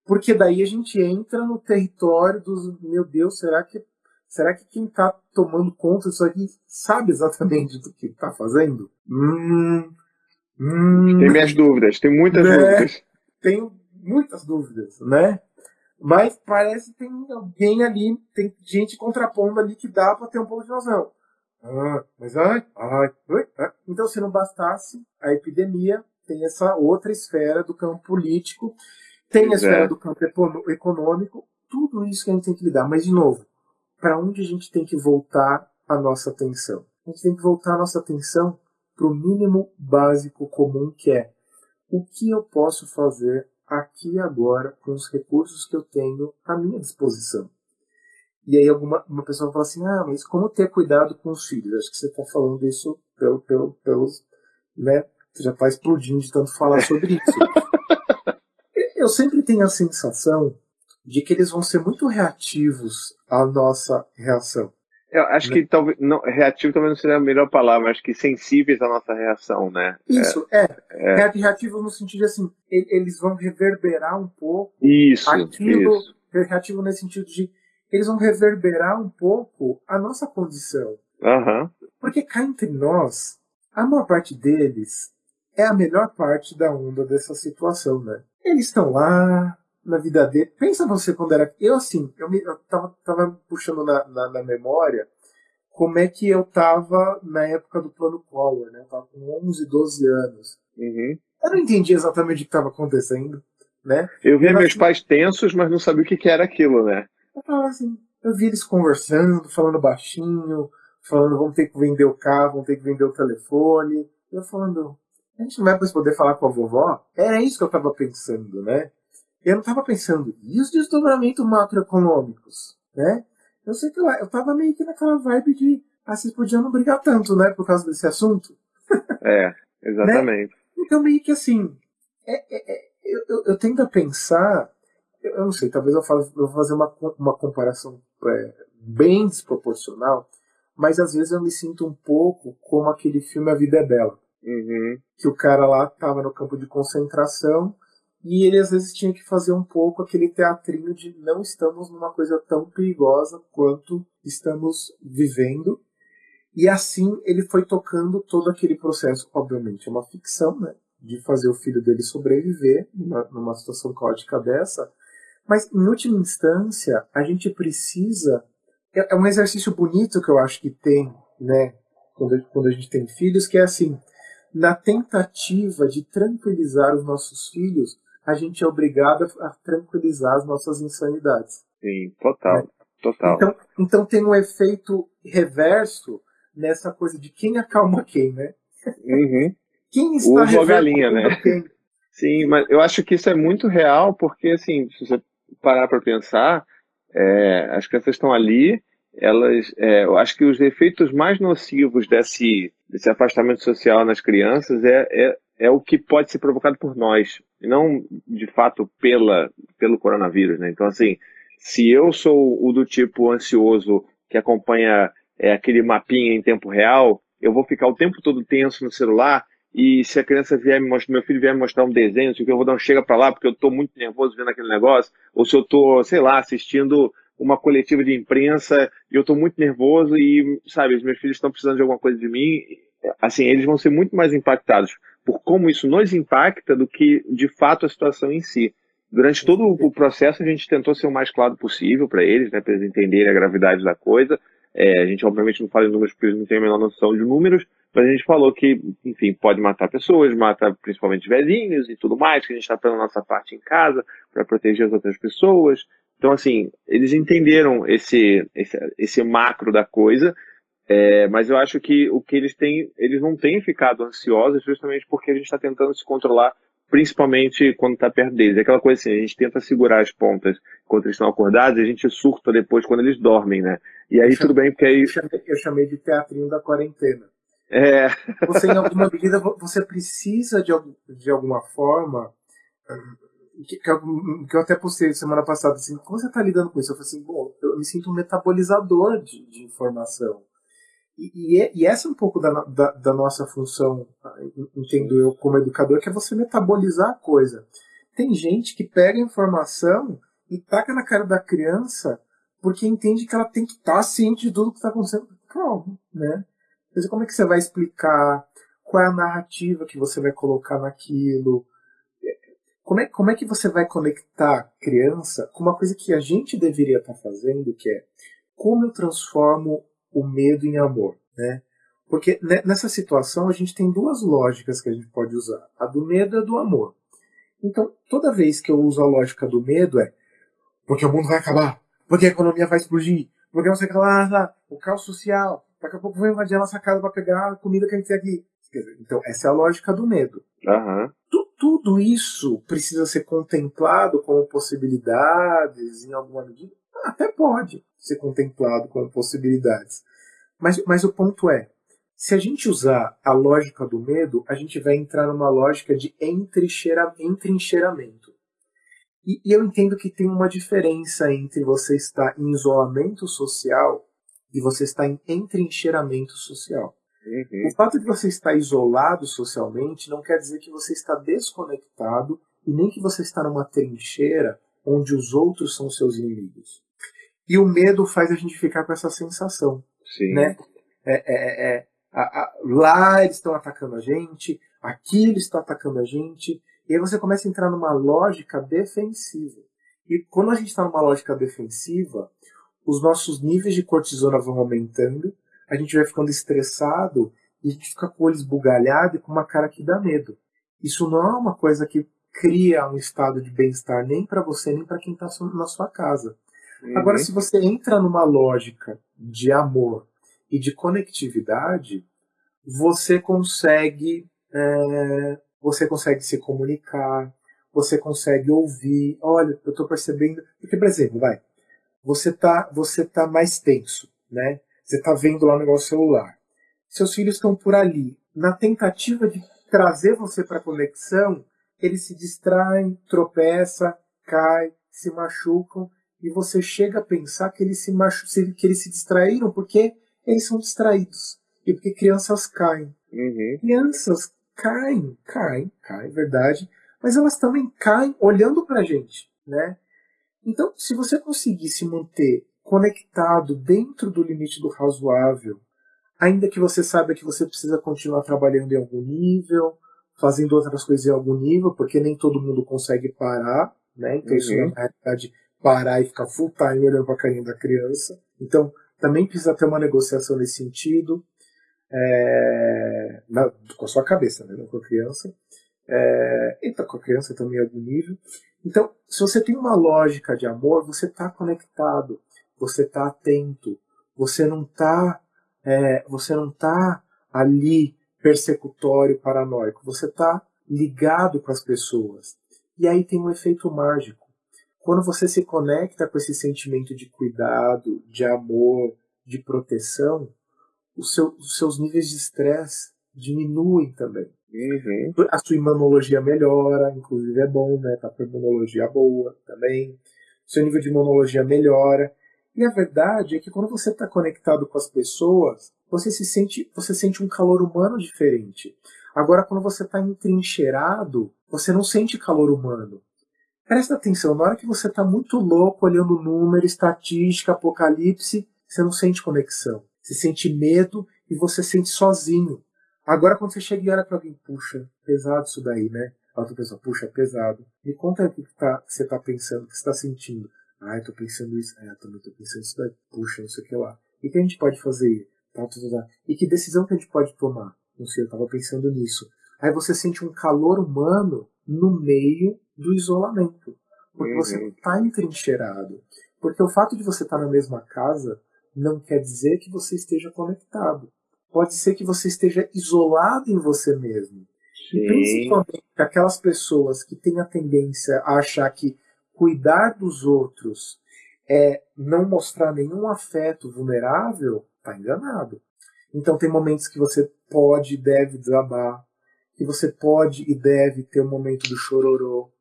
C: Porque daí a gente entra no território dos, meu Deus, será que será que quem está tomando conta disso aqui sabe exatamente do que está fazendo? Hum, hum,
B: Tem minhas dúvidas, tem muitas
C: Né?
B: dúvidas.
C: tenho muitas dúvidas, né? Mas parece que tem alguém ali, tem gente contrapondo ali que dá para ter um pouco de noção. Ah, mas ai, ai, ai, ai. Então, se não bastasse a epidemia, tem essa outra esfera do campo político, tem a esfera
B: é.
C: do campo econômico, tudo isso que a gente tem que lidar. Mas, de novo, para onde a gente tem que voltar a nossa atenção? A gente tem que voltar a nossa atenção para o mínimo básico comum que é o que eu posso fazer aqui e agora com os recursos que eu tenho à minha disposição. E aí alguma uma pessoa fala assim, ah, mas como ter cuidado com os filhos? Acho que você está falando isso pelo, pelo, pelos, né? Você já está explodindo de tanto falar sobre isso. eu sempre tenho a sensação de que eles vão ser muito reativos à nossa reação.
B: Eu acho que talvez não, reativo também não seria a melhor palavra, acho que sensíveis à nossa reação, né?
C: Isso, é. é. Reativo no sentido de assim, eles vão reverberar um pouco
B: Isso,
C: Aquilo-
B: isso.
C: reativo nesse sentido de eles vão reverberar um pouco a nossa condição.
B: Aham.
C: Porque cá entre nós, a maior parte deles é a melhor parte da onda dessa situação, né? Eles estão lá na vida dele. Pensa você quando era. Eu, assim, eu, me, eu tava, tava puxando na, na, na memória como é que eu tava na época do plano Collor, né? Eu tava com 11, 12 anos.
B: Uhum.
C: Eu não entendi exatamente o que estava acontecendo, né?
B: Eu via
C: Eu
B: meus
C: acho-
B: pais tensos, mas não sabia o que, que era aquilo, né?
C: Eu falava assim, eu vi eles conversando, falando baixinho, falando vamos ter que vender o carro, vamos ter que vender o telefone. Eu falando, a gente não vai mais poder falar com a vovó? Era isso que eu tava pensando, né? Eu não tava pensando, e os desdobramentos macroeconômicos, né? Eu sei que eu, eu tava meio que naquela vibe de, ah, vocês podiam não brigar tanto, né, por causa desse assunto.
B: É, exatamente.
C: Então, meio que assim, é- é- é, eu, eu, eu tendo a pensar, eu, eu não sei, talvez eu, eu vou fazer uma, uma comparação é, bem desproporcional, mas às vezes eu me sinto um pouco como aquele filme A Vida é Bela,
B: Uhum.
C: que o cara lá estava no campo de concentração e ele às vezes tinha que fazer um pouco aquele teatrinho de não estamos numa coisa tão perigosa quanto estamos vivendo. E assim ele foi tocando todo aquele processo, obviamente, é uma ficção, né? De fazer o filho dele sobreviver numa, numa situação caótica dessa. Mas, em última instância, a gente precisa. É, é um exercício bonito que eu acho que tem, né? Quando, quando a gente tem filhos, que é assim: na tentativa de tranquilizar os nossos filhos, a gente é obrigado a tranquilizar as nossas insanidades.
B: Sim, total. Total.
C: Então, então tem um efeito reverso nessa coisa de quem acalma quem, né?
B: Uhum.
C: Quem está
B: Uva galinha, né?
C: Quem?
B: Sim, mas eu acho que isso é muito real, porque assim, se você parar para pensar, é, as crianças estão ali, elas, é, eu acho que os efeitos mais nocivos desse, desse afastamento social nas crianças é, é, é o que pode ser provocado por nós, e não de fato pela, pelo coronavírus, né? Então, assim, se eu sou o do tipo ansioso que acompanha é, aquele mapinha em tempo real, eu vou ficar o tempo todo tenso no celular e se a criança vier me mostrar, meu filho vier me mostrar um desenho, que eu vou dar um chega para lá porque eu estou muito nervoso vendo aquele negócio, ou se eu estou, sei lá, assistindo uma coletiva de imprensa e eu estou muito nervoso e, sabe, os meus filhos estão precisando de alguma coisa de mim, assim, eles vão ser muito mais impactados por como isso nos impacta do que, de fato, a situação em si. Durante todo o processo, a gente tentou ser o mais claro possível para eles, né, para eles entenderem a gravidade da coisa. É, a gente, obviamente, não fala em números porque eles não têm a menor noção de números, mas a gente falou que, enfim, pode matar pessoas, mata principalmente velhinhos e tudo mais, que a gente está fazendo a nossa parte em casa para proteger as outras pessoas. Então, assim, eles entenderam esse, esse, esse macro da coisa, é, mas eu acho que o que eles têm, eles não têm ficado ansiosos justamente porque a gente está tentando se controlar, principalmente quando está perto deles. É aquela coisa assim, a gente tenta segurar as pontas quando eles estão acordados a gente surta depois quando eles dormem, né? E aí eu tudo bem, porque aí...
C: Eu chamei, eu chamei de teatrinho da quarentena.
B: É.
C: Você, em alguma medida, você precisa de, de alguma forma. Que, que, eu até postei semana passada assim, como você está lidando com isso? Eu falei assim, bom, eu me sinto um metabolizador de, de informação. E, e, é, e, essa é um pouco da, da, da, nossa função, entendo eu, como educador, que é você metabolizar a coisa. Tem gente que pega informação e taca na cara da criança porque entende que ela tem que estar ciente de tudo que está acontecendo. Calma, né? Mas como é que você vai explicar? Qual é a narrativa que você vai colocar naquilo? Como é, como é que você vai conectar a criança com uma coisa que a gente deveria estar tá fazendo, que é como eu transformo o medo em amor, né? Porque nessa situação a gente tem duas lógicas que a gente pode usar. A do medo e a do amor. Então, toda vez que eu uso a lógica do medo é porque o mundo vai acabar, porque a economia vai explodir, porque não sei o que lá, o caos social, Daqui a pouco vou invadir a nossa casa para pegar a comida que a gente tem aqui. Então, essa é a lógica do medo.
B: Uhum.
C: Tudo isso precisa ser contemplado como possibilidades em alguma medida? Até pode ser contemplado como possibilidades. Mas, mas o ponto é, se a gente usar a lógica do medo, a gente vai entrar numa lógica de entrincheiramento. E, e eu entendo que tem uma diferença entre você estar em isolamento social e você está em entrincheiramento social. Uhum. O fato de você estar isolado socialmente não quer dizer que você está desconectado e nem que você está numa trincheira onde os outros são seus inimigos. E o medo faz a gente ficar com essa sensação,
B: Sim.
C: né? É, é, é, a, a, lá eles estão atacando a gente, aqui eles estão atacando a gente, e aí você começa a entrar numa lógica defensiva. E quando a gente está numa lógica defensiva, os nossos níveis de cortisona vão aumentando, a gente vai ficando estressado e a gente fica com o olho esbugalhado e com uma cara que dá medo. Isso não é uma coisa que cria um estado de bem-estar nem para você nem para quem está na sua casa. Uhum. Agora, se você entra numa lógica de amor e de conectividade, você consegue é, você consegue se comunicar, você consegue ouvir. Olha, eu estou percebendo. Porque, por exemplo, vai, você tá, você tá mais tenso, né? Você tá vendo lá no negócio celular. Seus filhos estão por ali. Na tentativa de trazer você para a conexão, eles se distraem, tropeçam, caem, se machucam e você chega a pensar que eles se machu que eles se distraíram porque eles são distraídos e porque crianças caem.
B: Uhum.
C: Crianças caem, caem, caem, verdade, mas elas também caem olhando para a gente, né? Então, se você conseguir se manter conectado dentro do limite do razoável, ainda que você saiba que você precisa continuar trabalhando em algum nível, fazendo outras coisas em algum nível, porque nem todo mundo consegue parar, né? Então, uhum. isso é, na realidade parar e ficar full time olhando para a carinha da criança. Então, também precisa ter uma negociação nesse sentido, é, na, com a sua cabeça, né? não com a criança. É, e tá com a criança também em algum nível. Então, se você tem uma lógica de amor, você está conectado. Você está atento, você não está é, você não tá ali persecutório, paranoico, você está ligado com as pessoas. E aí tem um efeito mágico. Quando você se conecta com esse sentimento de cuidado, de amor, de proteção, seu, os seus níveis de estresse diminuem também.
B: Uhum.
C: A sua imunologia melhora, inclusive é bom, né? Tá com imunologia boa também. O seu nível de imunologia melhora. E a verdade é que quando você está conectado com as pessoas, você se sente, você sente um calor humano diferente. Agora, quando você está entrincheirado, você não sente calor humano. Presta atenção, na hora que você está muito louco olhando número, estatística, apocalipse, você não sente conexão. Você sente medo e você sente sozinho. Agora, quando você chega e olha para alguém, puxa, pesado isso daí, né? A outra pessoa, puxa, pesado. Me conta o que, tá, você está pensando, o que você está sentindo. Ah, eu tô pensando isso. Ah, eu também tô pensando isso daí. Puxa, não sei o que lá. E o que a gente pode fazer? Tá, tá, tá. E que decisão que a gente pode tomar? Não sei, eu tava pensando nisso. Aí você sente um calor humano no meio do isolamento. Porque uhum. você não tá entrincheirado. Porque o fato de você estar tá na mesma casa não quer dizer que você esteja conectado. Pode ser que você esteja isolado em você mesmo. Sim. E principalmente aquelas pessoas que têm a tendência a achar que cuidar dos outros é não mostrar nenhum afeto vulnerável, tá enganado. Então tem momentos que você pode e deve desabar, que você pode e deve ter o um momento do chororô,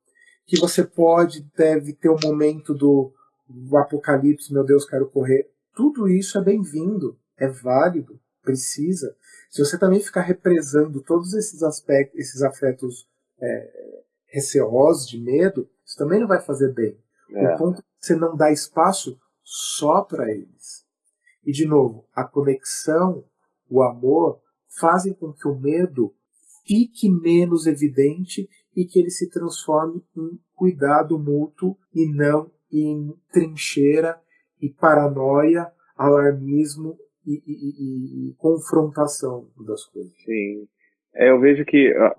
C: que você pode e deve ter o um momento do, do apocalipse, meu Deus, quero correr. Tudo isso é bem-vindo, é válido, precisa. Se você também ficar represando todos esses aspectos, esses afetos é, receosos, de medo, isso também não vai fazer bem. É. O ponto é que você não dá espaço só para eles. E, de novo, a conexão, o amor, fazem com que o medo fique menos evidente e que ele se transforme em cuidado mútuo e não em trincheira e paranoia, alarmismo e, e, e, e confrontação das coisas.
B: Sim. É, eu vejo que ah,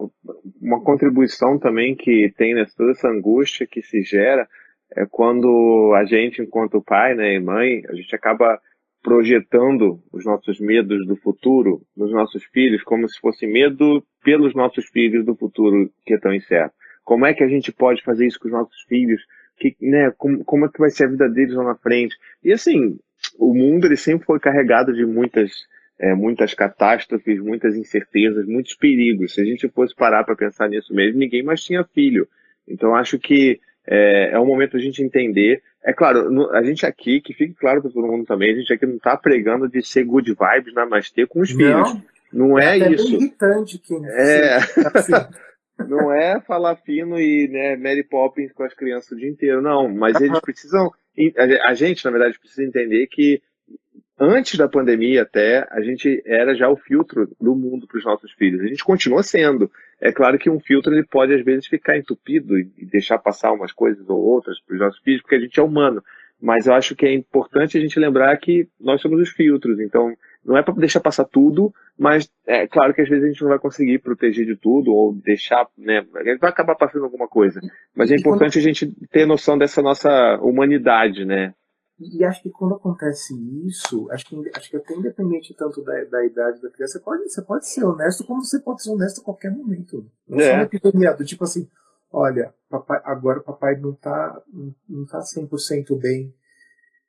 B: uma contribuição também que tem nessa toda essa angústia que se gera é quando a gente, enquanto pai né, e mãe, a gente acaba projetando os nossos medos do futuro nos nossos filhos, como se fosse medo pelos nossos filhos do futuro que é tão incerto. Como é que a gente pode fazer isso com os nossos filhos? Que, né, como, como é que vai ser a vida deles lá na frente? E assim, o mundo ele sempre foi carregado de muitas é, muitas catástrofes, muitas incertezas, muitos perigos. Se a gente fosse parar para pensar nisso mesmo, ninguém mais tinha filho. Então acho que é, é um momento a gente entender. É claro, a gente aqui, que fique claro para todo mundo também, a gente aqui não está pregando de ser good vibes namastê com os não, filhos. Não é, é isso.
C: irritante que
B: é. Assim. não é falar fino e né, Mary Poppins com as crianças o dia inteiro, não. Mas eles precisam. A gente, na verdade, precisa entender que antes da pandemia até, a gente era já o filtro do mundo para os nossos filhos. A gente continua sendo. É claro que um filtro ele pode às vezes ficar entupido e deixar passar umas coisas ou outras para os nossos filhos, porque a gente é humano. Mas eu acho que é importante a gente lembrar que nós somos os filtros. Então, não é para deixar passar tudo, mas é claro que às vezes a gente não vai conseguir proteger de tudo ou deixar, né? Vai acabar passando alguma coisa. Mas é importante a gente ter noção dessa nossa humanidade, né?
C: E acho que quando acontece isso, acho que, acho que até independente tanto da, da idade da criança, você pode, você pode ser honesto como você pode ser honesto a qualquer momento. Não é. uma epidemia do tipo assim, olha, papai, agora o papai não tá, não tá 100% bem,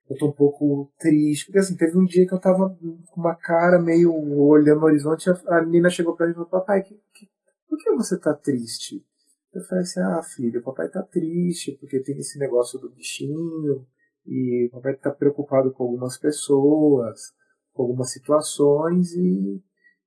C: eu tô um pouco triste. Porque assim, teve um dia que eu tava com uma cara meio olhando no horizonte, a menina chegou pra mim e falou, papai, que, que, por que você tá triste? Eu falei assim, ah, filho, o papai tá triste, porque tem esse negócio do bichinho, e o papai está preocupado com algumas pessoas, com algumas situações e,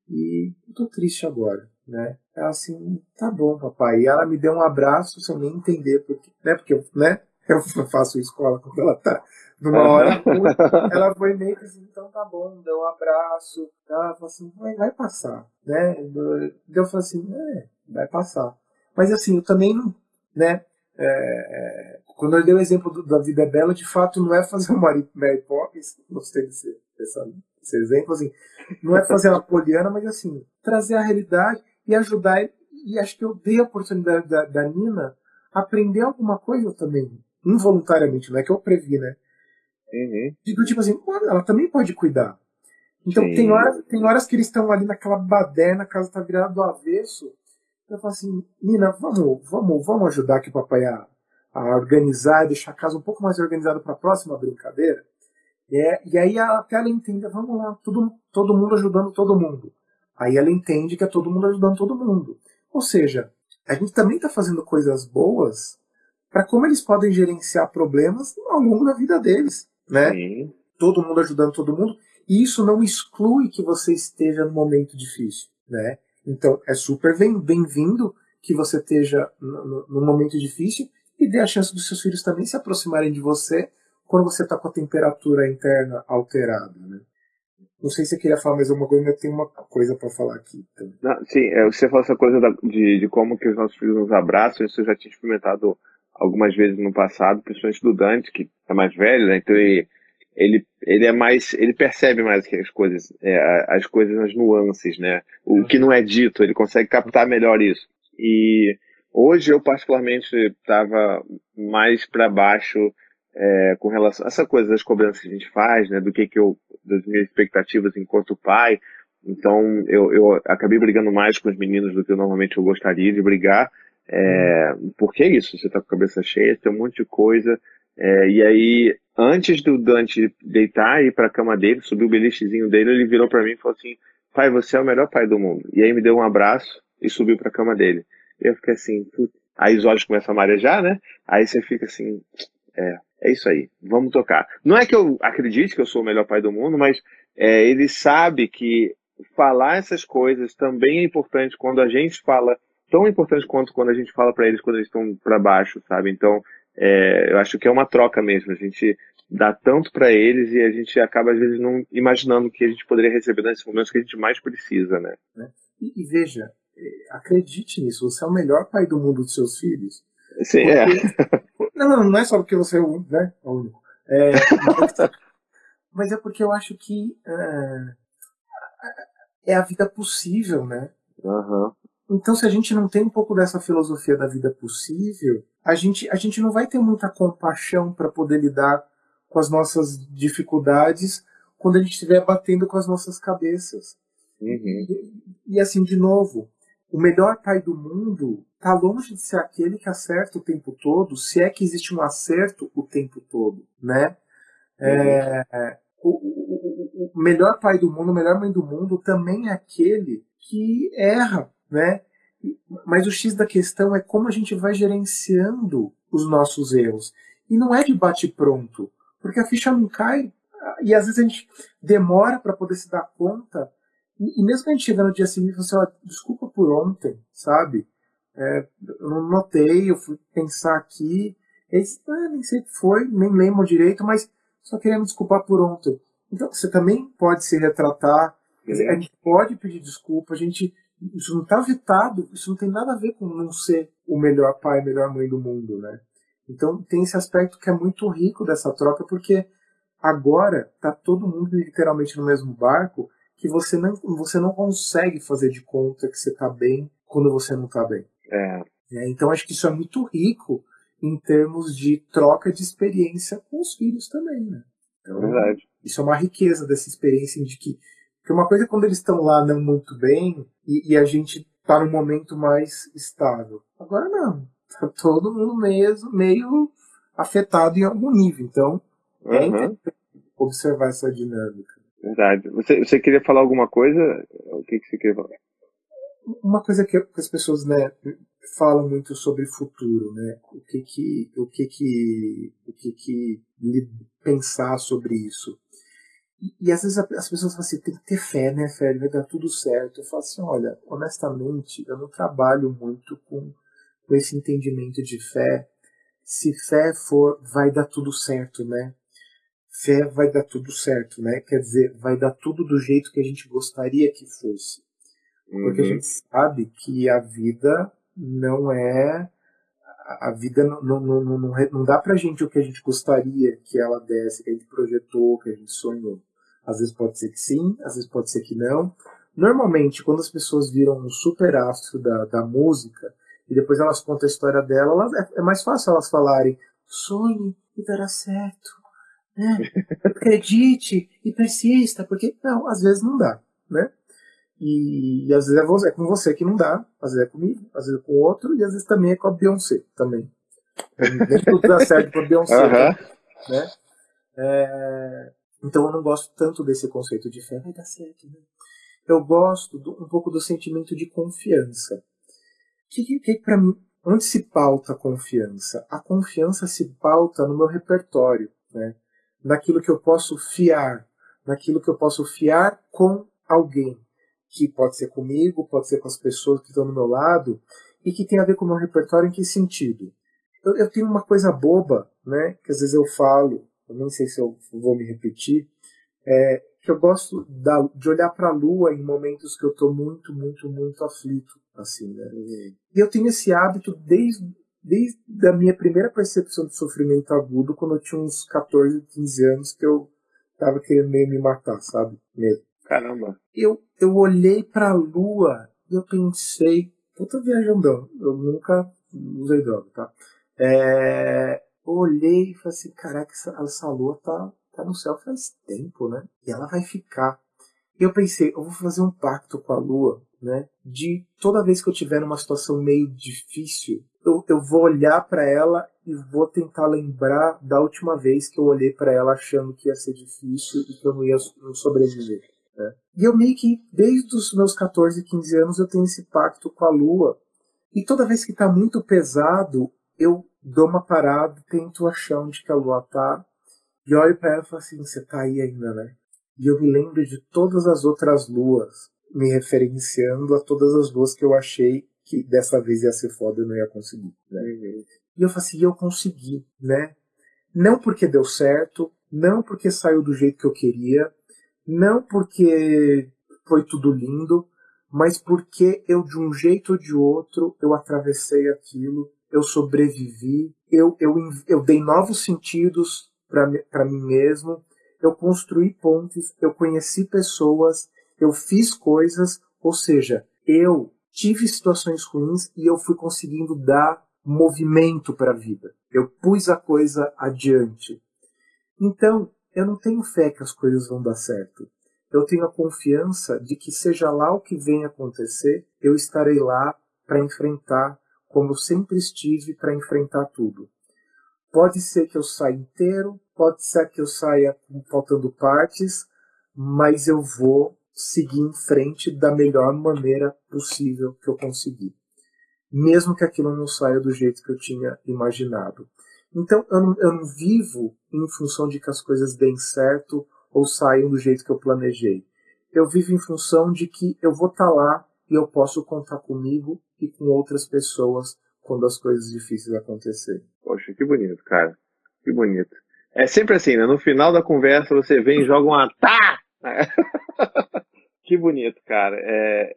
C: e tô triste agora, né? Ela assim, tá bom, papai. E ela me deu um abraço sem nem entender porque, né? Porque eu, né? Eu faço escola quando ela tá numa hora. Ela foi meio que assim, então tá bom, deu um abraço. Ela falou assim, vai, vai passar, né? Eu falei assim, é, vai passar. Mas assim, eu também não, né? É, é quando eu dei o exemplo do, da vida é bela, de fato não é fazer uma Mary Poppins, gostei desse, desse, desse exemplo, assim, não é fazer uma poliana, mas assim, trazer a realidade e ajudar. E acho que eu dei a oportunidade da, da Nina aprender alguma coisa também, involuntariamente, não é que eu previ, né?
B: Uhum.
C: Digo, tipo assim, ela também pode cuidar. Então tem horas, tem horas que eles estão ali naquela baderna, a casa tá virada do avesso. Eu falo assim, Nina, vamos, vamos, vamos ajudar aqui o papai a, a organizar, deixar a casa um pouco mais organizada para a próxima brincadeira. É, e aí até ela entende, vamos lá, todo, todo mundo ajudando todo mundo. Aí ela entende que é todo mundo ajudando todo mundo. Ou seja, a gente também está fazendo coisas boas para como eles podem gerenciar problemas ao longo da vida deles, né?
B: Sim.
C: Todo mundo ajudando todo mundo. E isso não exclui que você esteja num momento difícil, né? Então é super bem-vindo que você esteja num momento difícil e dê a chance dos seus filhos também se aproximarem de você quando você está com a temperatura interna alterada, né? Não sei se você queria falar mais alguma coisa, mas tem uma coisa para falar aqui também.
B: Não, sim, é, você falou essa coisa da, de, de como que os nossos filhos nos abraçam, isso eu já tinha experimentado algumas vezes no passado, principalmente do Dante, que é mais velho, né? Então ele, ele, ele é mais, ele percebe mais que as coisas, é, as coisas nas nuances, né? O que não é dito, ele consegue captar melhor isso. E hoje eu particularmente estava mais para baixo é, com relação a essa coisa das cobranças que a gente faz, né, do que que eu, das minhas expectativas enquanto pai. Então eu, eu acabei brigando mais com os meninos do que eu normalmente eu gostaria de brigar, é, porque é isso, você tá com a cabeça cheia, tem um monte de coisa, é, e aí antes do Dante deitar e ir para a cama dele, subir o belichezinho dele, ele virou para mim e falou assim: "Pai, você é o melhor pai do mundo". E aí me deu um abraço e subiu para a cama dele. Eu fiquei assim, putz. aí os olhos começam a marejar, né? Aí você fica assim, é, é isso aí, vamos tocar. Não é que eu acredite que eu sou o melhor pai do mundo, mas é, ele sabe que falar essas coisas também é importante quando a gente fala, tão importante quanto quando a gente fala para eles quando eles estão para baixo, sabe? Então, é, eu acho que é uma troca mesmo. A gente dá tanto para eles e a gente acaba às vezes não imaginando que a gente poderia receber nesses momentos que a gente mais precisa, né?
C: E, e veja, acredite nisso, você é o melhor pai do mundo dos seus filhos.
B: Sim, porque...
C: é. Não, não, não é só porque você é o, né, é o único. É, mas, mas, é porque eu acho que é, é a vida possível, né?
B: Uhum.
C: Então, se a gente não tem um pouco dessa filosofia da vida possível, a gente, a gente não vai ter muita compaixão para poder lidar com as nossas dificuldades quando a gente estiver batendo com as nossas cabeças.
B: Uhum.
C: E, e, assim, de novo, o melhor pai do mundo está longe de ser aquele que acerta o tempo todo, se é que existe um acerto o tempo todo, né? É, o, o, o, melhor pai do mundo, a melhor mãe do mundo também é aquele que erra, né? Mas o X da questão é como a gente vai gerenciando os nossos erros. E não é de bate-pronto, porque a ficha não cai e às vezes a gente demora para poder se dar conta e, e mesmo que a gente chega no dia seguinte e fala assim, desculpa por ontem, sabe? É, eu não notei, eu fui pensar aqui. Eles, ah, nem sei o que foi, nem lembro direito, mas só queria me desculpar por ontem. Então você também pode se retratar, a gente pode pedir desculpa, a gente. Isso não está vetado, isso não tem nada a ver com não ser o melhor pai, melhor mãe do mundo, né? Então tem esse aspecto que é muito rico dessa troca, porque agora tá todo mundo literalmente no mesmo barco que você não, você não consegue fazer de conta que você está bem quando você não está bem.
B: É.
C: É, então acho que isso é muito rico em termos de troca de experiência com os filhos também, né? Então,
B: Verdade.
C: Isso é uma riqueza dessa experiência de que, que uma coisa é quando eles estão lá não muito bem e, e a gente está num momento mais estável. Agora não, tá todo mundo mesmo meio afetado em algum nível. Então é
B: Uhum.
C: interessante observar essa dinâmica.
B: Verdade. Você, você queria falar alguma coisa? O que, que você queria falar?
C: uma coisa que as pessoas né, falam muito sobre futuro, né? O que que o que que o que que pensar sobre isso? E, e às vezes as pessoas falam assim, tem que ter fé, né, fé, vai dar tudo certo. Eu falo assim, olha, honestamente, eu não trabalho muito com, com esse entendimento de fé. Se fé for, vai dar tudo certo, né? Fé vai dar tudo certo, né? Quer dizer, vai dar tudo do jeito que a gente gostaria que fosse. Porque a
B: Uhum.
C: gente sabe que a vida não é. A vida não, não, não, não, não dá pra gente o que a gente gostaria que ela desse, que a gente projetou, que a gente sonhou. Às vezes pode ser que sim, às vezes pode ser que não. Normalmente, quando as pessoas viram um super astro da, da música e depois elas contam a história dela, elas- é, é mais fácil elas falarem sonhe e dará certo. É, acredite e persista, porque não, às vezes não dá, né? E, e, às vezes é, você, é com você que não dá, às vezes é comigo, às vezes é com outro, e às vezes também é com a Beyoncé também. Nem tudo dá certo com a Beyoncé, uhum. né? É, então eu não gosto tanto desse conceito de fé, vai dar certo, né? Eu gosto do, um pouco do sentimento de confiança. Que, que, que para mim, onde se pauta a confiança? A confiança se pauta no meu repertório, né? Naquilo que eu posso fiar, naquilo que eu posso fiar com alguém, que pode ser comigo, pode ser com as pessoas que estão do meu lado, e que tem a ver com o meu repertório em que sentido? Eu, eu tenho uma coisa boba, né, que às vezes eu falo, eu nem sei se eu vou me repetir, é que eu gosto da, de olhar para a lua em momentos que eu estou muito, muito, muito aflito, assim, né? Uhum. E eu tenho esse hábito desde, desde a minha primeira percepção de sofrimento agudo, quando eu tinha uns 14, 15 anos, que eu tava querendo meio me matar, sabe? Mesmo.
B: Caramba.
C: Eu, eu olhei para a lua e eu pensei, puta viajandão, eu nunca usei droga, tá? É, eu olhei e falei assim, caraca, essa, essa lua tá, tá no céu faz tempo, né? E ela vai ficar. E eu pensei, eu vou fazer um pacto com a lua, né? De toda vez que eu tiver numa situação meio difícil, eu, eu vou olhar para ela e vou tentar lembrar da última vez que eu olhei para ela achando que ia ser difícil e que eu não ia sobreviver. Né? E eu meio que, desde os meus 14, 15 anos, eu tenho esse pacto com a lua. E toda vez que está muito pesado, eu dou uma parada, tento achar onde que a lua tá, e olho para ela e falo assim, você tá aí ainda, né? E eu me lembro de todas as outras luas, me referenciando a todas as luas que eu achei que dessa vez ia ser foda e não ia conseguir, né? Uhum. E eu falei assim, eu consegui, né? Não porque deu certo, não porque saiu do jeito que eu queria, não porque foi tudo lindo, mas porque eu de um jeito ou de outro eu atravessei aquilo eu sobrevivi, eu, eu, eu dei novos sentidos para mim mesmo, eu construí pontes, eu conheci pessoas, eu fiz coisas, ou seja, eu tive situações ruins e eu fui conseguindo dar movimento para a vida. Eu pus a coisa adiante. Então, eu não tenho fé que as coisas vão dar certo. Eu tenho a confiança de que, seja lá o que venha acontecer, eu estarei lá para enfrentar como eu sempre estive para enfrentar tudo. Pode ser que eu saia inteiro, pode ser que eu saia faltando partes, mas eu vou seguir em frente da melhor maneira possível que eu conseguir. Mesmo que aquilo não saia do jeito que eu tinha imaginado. Então eu não, eu não vivo em função de que as coisas deem certo ou saiam do jeito que eu planejei. Eu vivo em função de que eu vou estar tá lá e eu posso contar comigo e com outras pessoas quando as coisas difíceis acontecerem.
B: Poxa, que bonito, cara. Que bonito. É sempre assim, né? No final da conversa você vem e joga uma tá! que bonito, cara. É,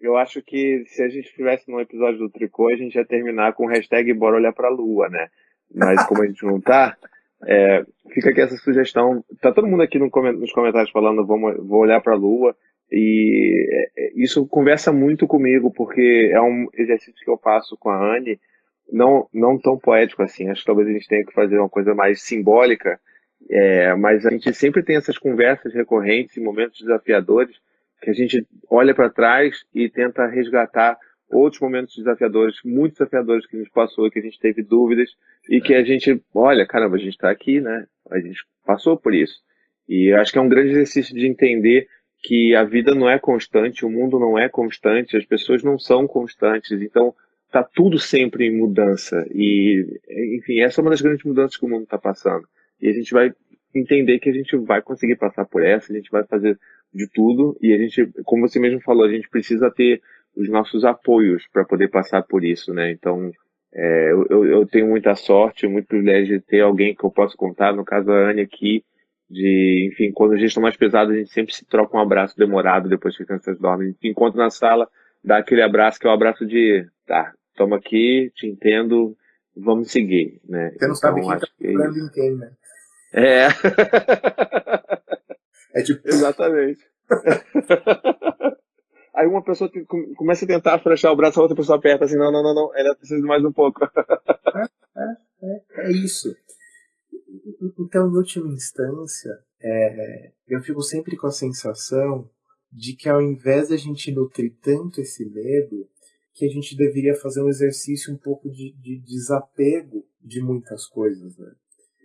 B: eu acho que se a gente estivesse num episódio do Tricô, a gente ia terminar com o hashtag Bora Olhar Pra Lua, né? Mas como a gente não tá, é, fica aqui essa sugestão. Tá todo mundo aqui no, nos comentários falando, vamos, vou olhar pra Lua. E é, é, isso conversa muito comigo, porque é um exercício que eu faço com a Anne, não, não tão poético assim. Acho que talvez a gente tenha que fazer uma coisa mais simbólica, é, mas a gente sempre tem essas conversas recorrentes em momentos desafiadores, que a gente olha para trás e tenta resgatar outros momentos desafiadores, muito desafiadores que a gente passou, que a gente teve dúvidas e que a gente, olha, caramba, a gente está aqui, né? A gente passou por isso. E acho que é um grande exercício de entender que a vida não é constante, o mundo não é constante, as pessoas não são constantes, então está tudo sempre em mudança. E, enfim, essa é uma das grandes mudanças que o mundo está passando. E a gente vai entender que a gente vai conseguir passar por essa, a gente vai fazer de tudo, e a gente, como você mesmo falou, a gente precisa ter os nossos apoios para poder passar por isso, né? Então, é, eu, eu tenho muita sorte, muito privilégio de ter alguém que eu posso contar, no caso a Anne aqui, de, enfim, quando a gente está mais pesado, a gente sempre se troca um abraço demorado depois que as crianças dormem. A gente encontra na sala, dá aquele abraço que é o um abraço de, tá, toma aqui, te entendo, vamos seguir, né?
C: Você não então, sabe quem tá que... em quem, né?
B: É.
C: é tipo...
B: Exatamente. Aí uma pessoa começa a tentar fechar o braço, a outra pessoa aperta assim, não, não, não, não, ela precisa de mais um pouco.
C: é, é, é, é isso Então, em última instância, é, eu fico sempre com a sensação de que ao invés de a gente nutrir tanto esse medo, que a gente deveria fazer um exercício um pouco de, de desapego de muitas coisas, né?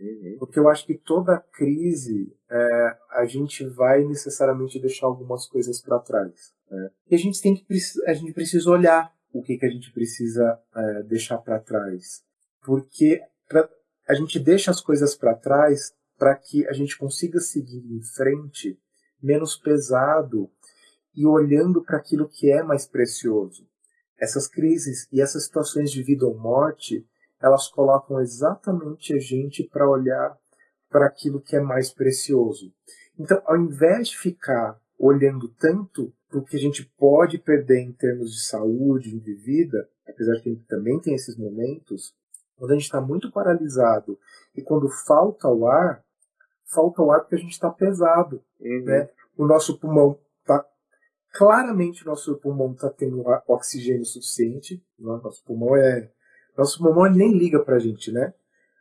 C: Uhum. Porque eu acho que toda crise é, a gente vai necessariamente deixar algumas coisas para trás. Né? E a gente tem que a gente precisa olhar o que, que a gente precisa é, deixar para trás, porque pra, a gente deixa as coisas para trás para que a gente consiga seguir em frente menos pesado e olhando para aquilo que é mais precioso. Essas crises e essas situações de vida ou morte, elas colocam exatamente a gente para olhar para aquilo que é mais precioso. Então, ao invés de ficar olhando tanto para o que a gente pode perder em termos de saúde, de vida, apesar de que a gente também tem esses momentos, quando a gente está muito paralisado e quando falta o ar, falta o ar porque a gente está pesado. Uhum. Né? O nosso pulmão está. Claramente, o nosso pulmão está tendo oxigênio suficiente. Né? Nosso pulmão é. Nosso pulmão nem liga para a gente, né?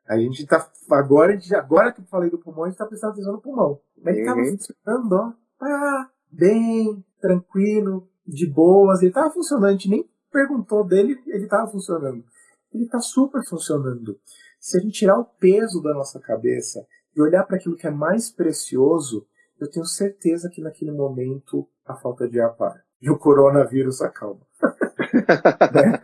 C: A gente está. Agora, agora que eu falei do pulmão, a gente está prestando atenção no pulmão. Mas ele estava uhum. funcionando, ó. Ah, bem, tranquilo, de boas. Ele estava funcionando. A gente nem perguntou dele, ele estava funcionando ele está super funcionando. Se a gente tirar o peso da nossa cabeça e olhar para aquilo que é mais precioso, eu tenho certeza que naquele momento a falta de ar para. E o coronavírus acalma. né?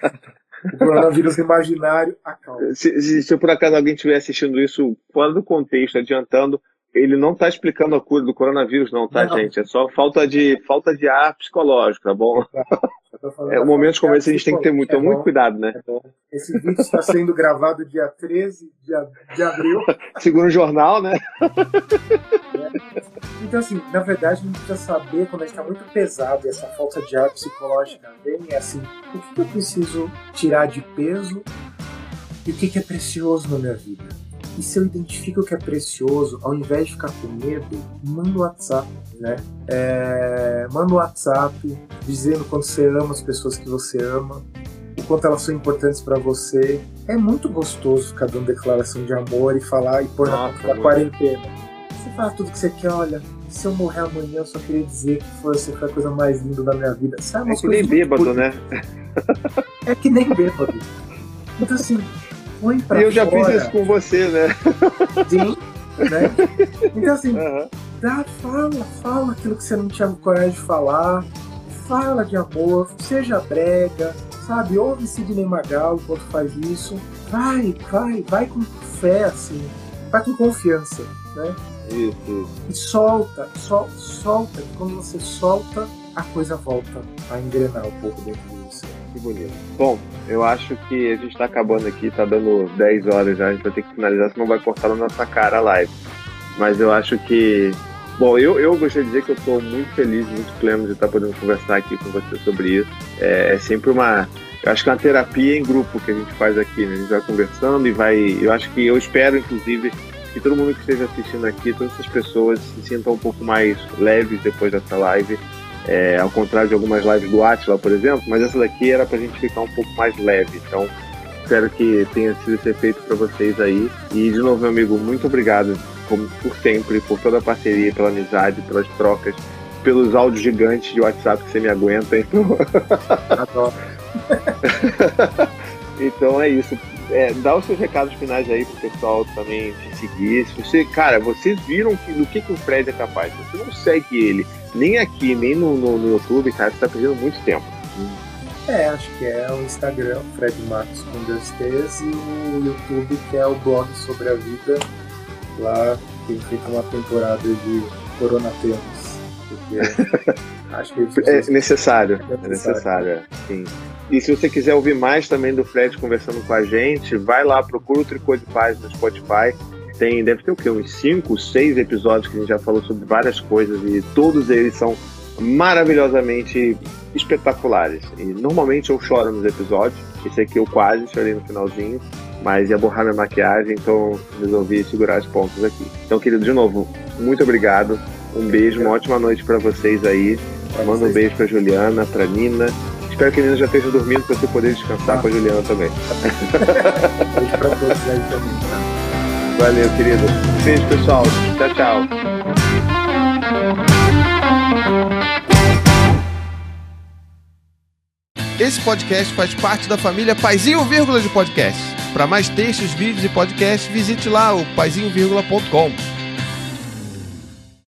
C: O coronavírus imaginário acalma.
B: Se, se, se por acaso alguém estiver assistindo isso fora do contexto, adiantando, ele não está explicando a cura do coronavírus, não, tá, não. gente? É só falta de, falta de ar psicológico, tá bom? É, momentos como esse a gente tem que ter muito, é muito cuidado, né?
C: É esse vídeo está sendo gravado dia 13 de, de abril.
B: Segundo o jornal, né?
C: É. Então, assim, na verdade, a gente precisa saber quando a gente está muito pesado e essa falta de ar psicológica vem, é assim, o que eu preciso tirar de peso e o que é precioso na minha vida? E se eu identifico o que é precioso, ao invés de ficar com medo, manda o WhatsApp, né? É, manda o WhatsApp dizendo quando você ama as pessoas que você ama, o quanto elas são importantes para você. É muito gostoso ficar dando declaração de amor e falar e pôr na, na quarentena. Você fala tudo que você quer, olha, se eu morrer amanhã, eu só queria dizer que foi, você foi a coisa mais linda da minha vida.
B: Sabe, é que nem bêbado, né?
C: É que nem bêbado. Então, assim, põe pra
B: E eu já fiz isso com você, né?
C: Sim. Né? Então assim, uhum. dá, fala, fala aquilo que você não tinha coragem de falar, fala de amor, seja brega, sabe? Ouve Sidney Magal enquanto faz isso. Vai, vai, vai com fé, assim, vai com confiança, né?
B: Isso, isso.
C: E solta, sol, solta, quando você solta, a coisa volta a engrenar um pouco dentro de.
B: Que bonito. Bom, eu acho que a gente está acabando aqui, tá dando 10 horas já, a gente vai ter que finalizar, senão vai cortar na nossa cara a live. Mas eu acho que. Bom, eu, eu gostaria de dizer que eu estou muito feliz, muito pleno de estar podendo conversar aqui com você sobre isso. É, é sempre uma. Eu acho que é uma terapia em grupo que a gente faz aqui, né? A gente vai conversando e vai. Eu acho que eu espero, inclusive, que todo mundo que esteja assistindo aqui, todas essas pessoas se sintam um pouco mais leves depois dessa live é, ao contrário de algumas lives do Atila, por exemplo, mas essa daqui era pra gente ficar um pouco mais leve. Então, espero que tenha sido esse efeito para vocês aí. E, de novo, meu amigo, muito obrigado, como por sempre, por toda a parceria, pela amizade, pelas trocas, pelos áudios gigantes de WhatsApp que você me aguenta. Então, então é isso. É, dá os seus recados finais aí pro pessoal também te seguir. Se você, cara, vocês viram que, do que, que o Fred é capaz. Se você não segue ele nem aqui, nem no, no, no YouTube, cara, você tá perdendo muito tempo.
C: É, acho que é o Instagram, Fred Marcos com dois T's, e o YouTube, que é o blog sobre a vida. Lá tem feito uma temporada de Corona Temos. Porque
B: acho que é necessário. É necessário, é. sim. E se você quiser ouvir mais também do Fred conversando com a gente, vai lá, procura o Tricô de Paz no Spotify tem, deve ter o quê? Uns 5, 6 episódios que a gente já falou sobre várias coisas e todos eles são maravilhosamente espetaculares. E normalmente eu choro nos episódios, esse aqui eu quase chorei no finalzinho, mas ia borrar minha maquiagem, então resolvi segurar os pontos aqui. Então, querido, de novo, muito obrigado. Um beijo, uma ótima noite para vocês aí. Manda um beijo pra Juliana, pra Nina. Espero que a Nina já esteja dormindo para você poder descansar ah. com a Juliana também.
C: beijo pra todos aí também, tá?
B: Valeu, querido. Beijo, pessoal. Tchau, tchau.
D: Esse podcast faz parte da família Paizinho Vírgula de Podcast. Para mais textos, vídeos e podcasts, visite lá o paizinho.com.